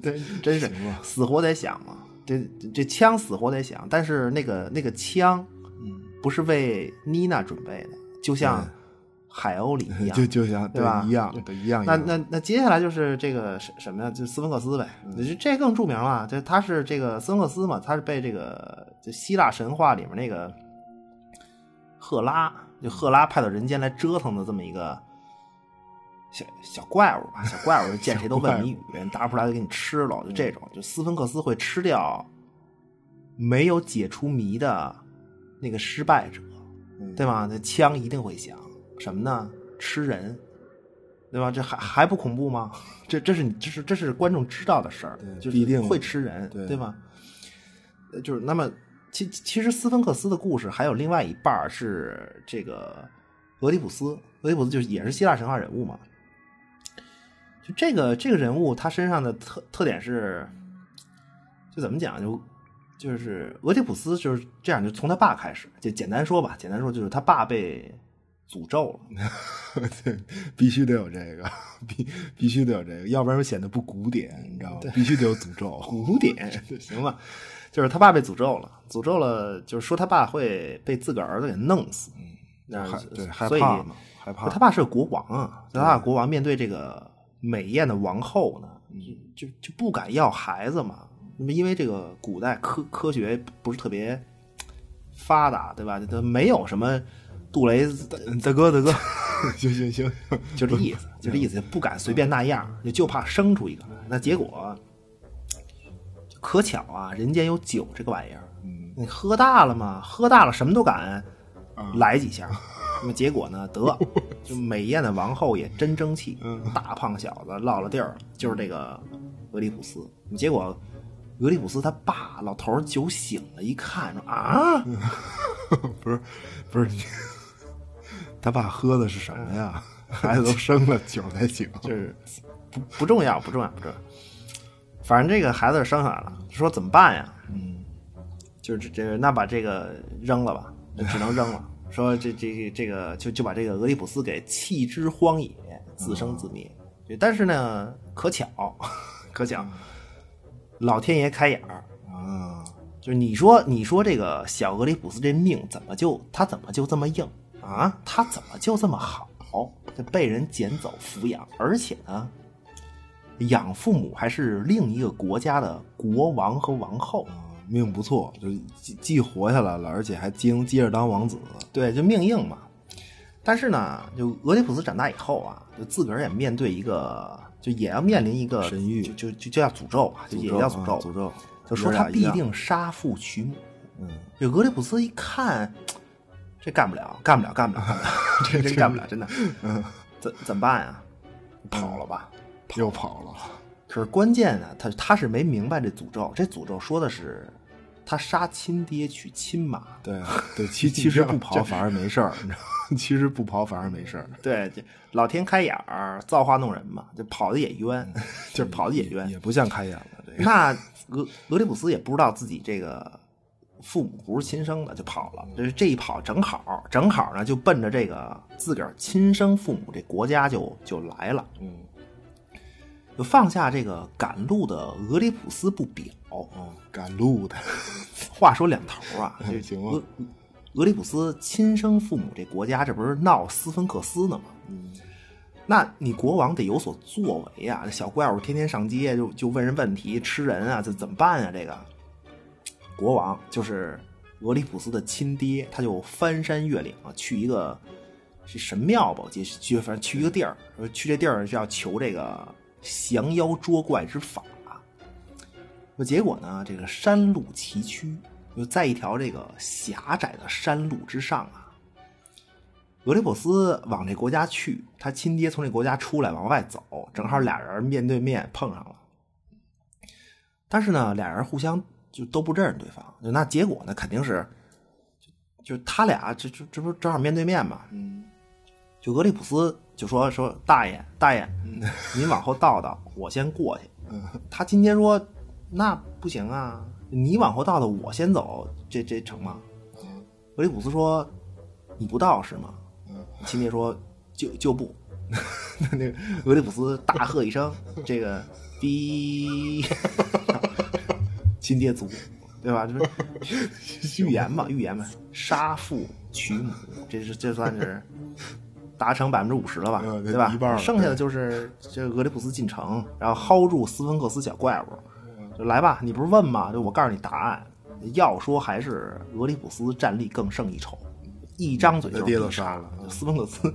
对，真是 死活得响嘛。这这枪死活得响，但是那个那个枪嗯，不是为妮娜准备的，就像海鸥里一样。就就像对吧一样，对一样。那那那接下来就是这个什什么呀？就斯芬克斯呗，这这更著名了。就他是这个斯芬克斯嘛，他是被这个就希腊神话里面那个赫拉，就赫拉派到人间来折腾的这么一个小小怪物吧，小怪物见谁都问谜语，答不出来就给你吃了，就这种。就斯芬克斯会吃掉没有解除谜的那个失败者，嗯对吗？那枪一定会响，什么呢？吃人，对吧？这还还不恐怖吗？这这是你这是这是观众知道的事儿，就是一定会吃人，对对吧？呃就是那么，其其实斯芬克斯的故事还有另外一半儿是这个俄狄浦斯，俄狄浦斯就是也是希腊神话人物嘛。就这个这个人物，他身上的特特点是，就怎么讲就。就是俄狄浦斯就是这样，就从他爸开始，就简单说吧，简单说就是他爸被诅咒了，对，必须得有这个，必必须得有这个，要不然显得不古典，你知道吗？必须得有诅咒。古典，行吧？就是他爸被诅咒了，诅咒了，就是说他爸会被自个儿儿子给弄死。嗯，害对害所以怕嘛，害怕。他爸是个国王啊，他爸国王面对这个美艳的王后呢，就就就不敢要孩子嘛。那么因为这个古代科科学不是特别发达，对吧？他没有什么杜蕾斯，大哥，大哥，行行行，就这意思，就这意思，不敢随便那样，就就怕生出一个来。那结果可巧啊，人间有酒这个玩意儿，嗯，你喝大了嘛，喝大了什么都敢啊来几下。那么结果呢，得 就美艳的王后也真争气，嗯大胖小子落了地儿，就是这个俄狄浦斯。结果俄利普斯他爸老头儿酒醒了，一看说啊，不是不是你，他爸喝的是什么呀？孩子都生了，酒才醒。就是不不重要，不重要，不重要。反正这个孩子生下来了，说怎么办呀？嗯，就是这这那把这个扔了吧，只能扔了。说这这这个就就把这个俄狄浦斯给弃之荒野，自生自灭。但是呢，可巧，可巧，老天爷开眼儿，啊，就是你说你说这个小俄狄浦斯这命怎么就他怎么就这么硬啊？他怎么就这么好？这被人捡走抚养，而且呢，养父母还是另一个国家的国王和王后。啊命不错，就既既活下来了，而且还接接着当王子。对，就命硬嘛。但是呢，就俄狄浦斯长大以后啊，就自个儿也面对一个，就也要面临一个神谕就就就就叫诅咒啊，就也叫诅咒，啊诅咒，就说他必。定杀父娶母。嗯，这俄狄浦斯一看，这干不了，干不了，干不了，这，这真干不了，真的。嗯，怎怎么办呀？跑了吧。又跑了。可是关键呢，他他是没明白这诅咒，这诅咒说的是他杀亲爹娶亲妈。对对，其其实不跑反而没事儿，你知道吗？其实不跑反而没事儿，对，这老天开眼儿，造化弄人嘛，就跑的也冤，就是跑的也冤。也不像开眼了。这个那俄俄狄浦斯也不知道自己这个父母不是亲生的，就跑了。这这一跑正好，正好呢就奔着这个自个儿亲生父母这国家就就来了，嗯，就放下这个赶路的俄狄浦斯不表。哦，赶路的。话说两头啊，这行吧俄俄狄浦斯亲生父母这国家这不是闹斯芬克斯呢吗？嗯，那你国王得有所作为啊！这小怪物天天上街就就问人问题，吃人啊，这怎么办啊？这个国王就是俄里普斯的亲爹，他就翻山越岭啊，去一个是神庙吧，我记得去反正去一个地儿，去这地儿是要求这个降妖捉怪之法。那结果呢，这个山路崎岖，就在一条这个狭窄的山路之上啊。俄里普斯往这国家去，他亲爹从这国家出来往外走，正好俩人面对面碰上了。但是呢，俩人互相就都不认识对方，就那结果呢，肯定是就就他俩这这这不正好面对面嘛？嗯，就俄里普斯就说说大爷大爷，您往后倒倒，我先过去。他亲爹说那不行啊，你往后倒的，我先走，这这成吗？俄里普斯说你不倒是吗？亲爹说就就不。那个俄狄浦斯大喝一声，这个逼，亲爹足，对吧？就是 预言嘛，预言嘛，杀父娶母，这是这算是达成百分之五十了吧，嗯对吧？剩下的就是这个俄狄浦斯进城，然后薅住斯芬克斯小怪物，就来吧，你不是问吗？就我告诉你答案，要说还是俄狄浦斯战力更胜一筹。一张嘴就杀杀了嗯斯芬克斯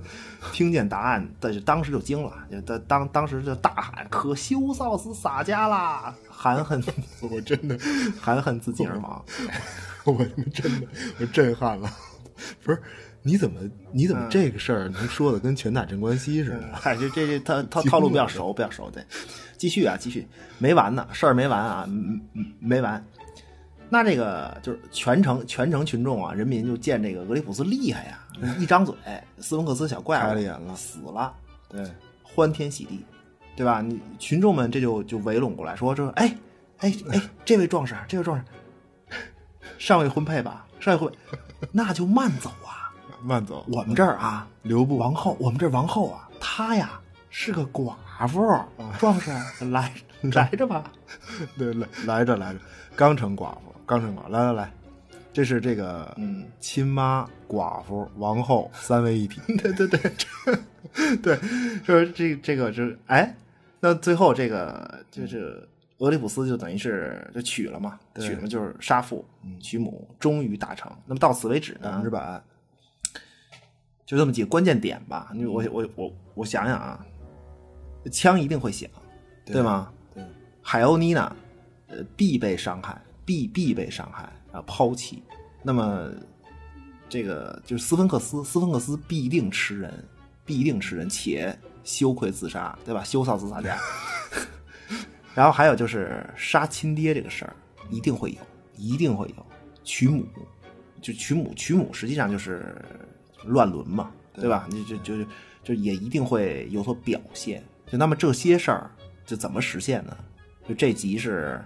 听见答案，但是当时就惊了，就当当当时就大喊：“可修萨斯洒家啦！”含恨我真的，含恨自尽而亡。我真的，我震撼了。不是，你怎么你怎么嗯这个事儿能说的跟拳打镇关西似的？嗨，这这这套套套路比较熟，比较熟。对，继续啊，继续，没完呢，事儿没完啊，没完。那这个就是全城全城群众啊，人民就见这个俄里普斯厉害呀，一张嘴，斯文克斯小怪物开了眼了死了，对，欢天喜地，对吧？你群众们这就就围拢过来说，这哎哎哎，这位壮士，这位壮士，尚未婚配吧？尚未婚配，那就慢走啊。慢走。我们这儿啊，留步王后，我们这儿王后啊，她呀是个寡妇，壮士来 来着吧。对来来着来着，刚成寡妇，刚成寡妇，来来来，这是这个嗯，亲妈、寡妇、王后三位一体。对对对，这对，就是这这个是哎，那最后这个就是俄狄浦斯就等于是就娶了嘛，娶了嘛就是杀父娶母，终于达成。那么到此为止呢百分之，百，就这么几个关键点吧。你我我我我想想啊，枪一定会响，对吗？对，海欧妮娜，呃，必被伤害，必必被伤害啊，抛弃。那么，这个就是斯芬克斯，斯芬克斯必定吃人，必定吃人，且羞愧自杀，对吧？羞臊自杀家。然后还有就是杀亲爹这个事儿，一定会有，一定会有。娶母，就娶母，娶母实际上就是乱伦嘛，对吧？你就就就就也一定会有所表现。就那么这些事儿，就怎么实现呢？就这集是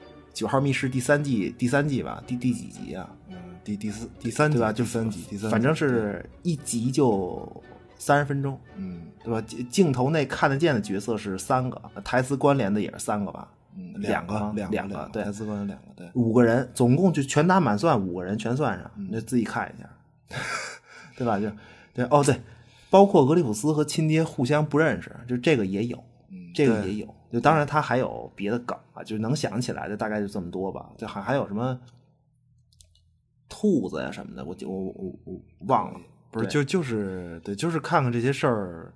《九号密室》第三季，第三季吧，第第几集啊？嗯，第第四第三集对吧？就三集，第三集，反正是一集就三十分钟，嗯对吧？镜镜头内看得见的角色是三个，台词关联的也是三个吧？嗯，两个个两两个对台词关联两个，对，五个人，总共就全打满算五个人全算上，你就自己看一下，对吧？就对哦对，包括俄狄浦斯和亲爹互相不认识，就这个也有，嗯这个也有。就当然他还有别的梗啊，就能想起来的大概就这么多吧。就还还有什么兔子呀什么的，我就我我我忘了，不是就就是对，就是看看这些事儿，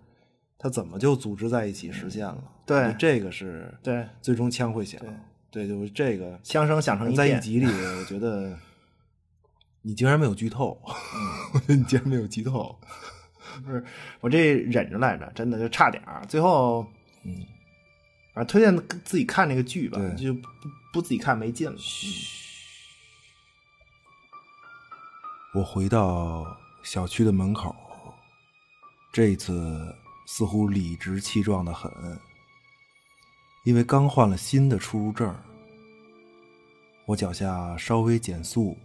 它怎么就组织在一起实现了？对这个是对最终枪会响，对，就是这个枪声响成一，在一集里，我觉得你竟然没有剧透，我觉得你竟然没有剧透，不是我这忍着来着，真的就差点儿。最后，嗯，反正推荐自己看那个剧吧，就不不自己看没劲了。我回到小区的门口，这一次似乎理直气壮的很，因为刚换了新的出入证。我脚下稍微减速，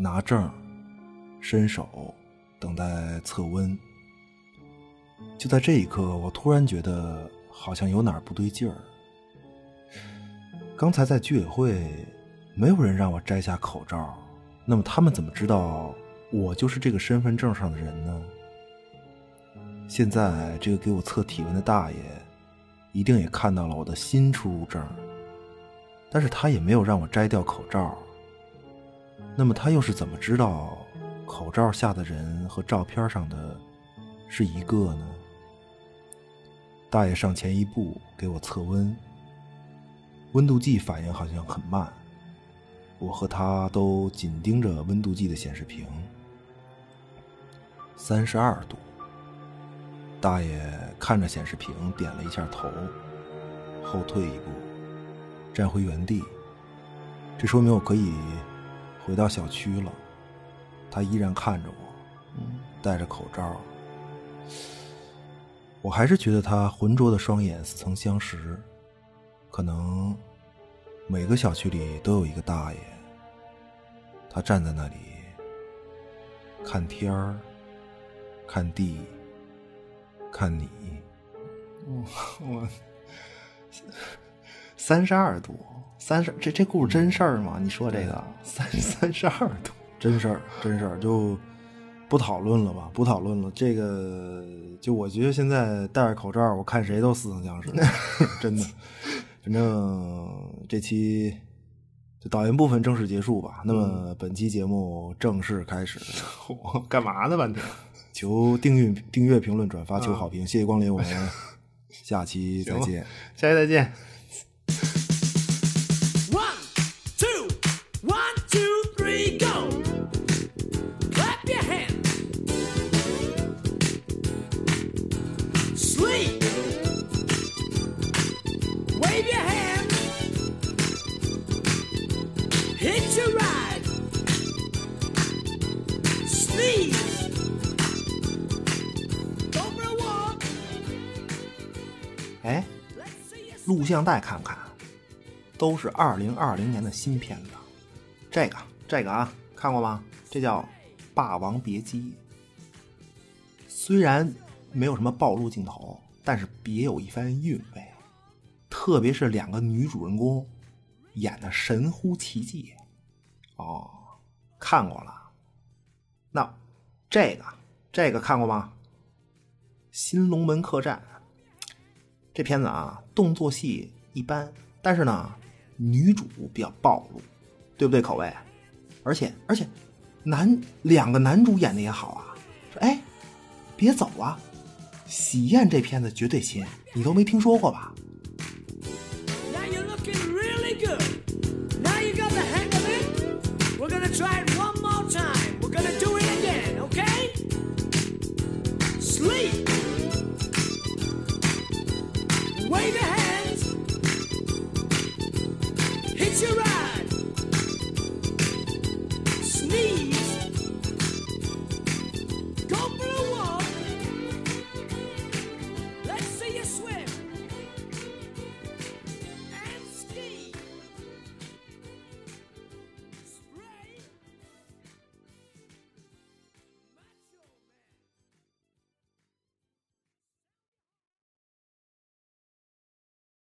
拿证，伸手等待测温。就在这一刻，我突然觉得好像有哪儿不对劲儿。刚才在居委会，没有人让我摘下口罩。那么他们怎么知道我就是这个身份证上的人呢？现在这个给我测体温的大爷，一定也看到了我的新出入证，但是他也没有让我摘掉口罩。那么他又是怎么知道口罩下的人和照片上的是一个呢？大爷上前一步给我测温，温度计反应好像很慢。我和他都紧盯着温度计的显示屏，三十二度。大爷看着显示屏，点了一下头，后退一步，站回原地。这说明我可以回到小区了。他依然看着我，戴着口罩。我还是觉得他浑浊的双眼似曾相识。可能每个小区里都有一个大爷，他站在那里，看天儿，看地。看你，我 三十二度，三十这这故事真事儿吗？你说这个三三十二度，真事儿，真事儿，就不讨论了吧，不讨论了。这个就我觉得现在戴着口罩，我看谁都似曾相识，真的。反正这期就导言部分正式结束吧。那么本期节目正式开始，我干嘛呢？半天。求订阅、订阅、评论、转发，求好评，谢谢光临，我们下期再见，下期再见。录像带看看，都是二零二零年的新片子。这个这个啊，看过吗？这叫《霸王别姬》。虽然没有什么暴露镜头，但是别有一番韵味。特别是两个女主人公演的神乎其技。哦，看过了。那这个这个看过吗？《新龙门客栈》。这片子啊，动作戏一般，但是呢，女主比较暴露，对不对？口味，而且而且，男两个男主演的也好啊。说哎，别走啊！喜宴这片子绝对新，你都没听说过吧？Wave your hands. Hit your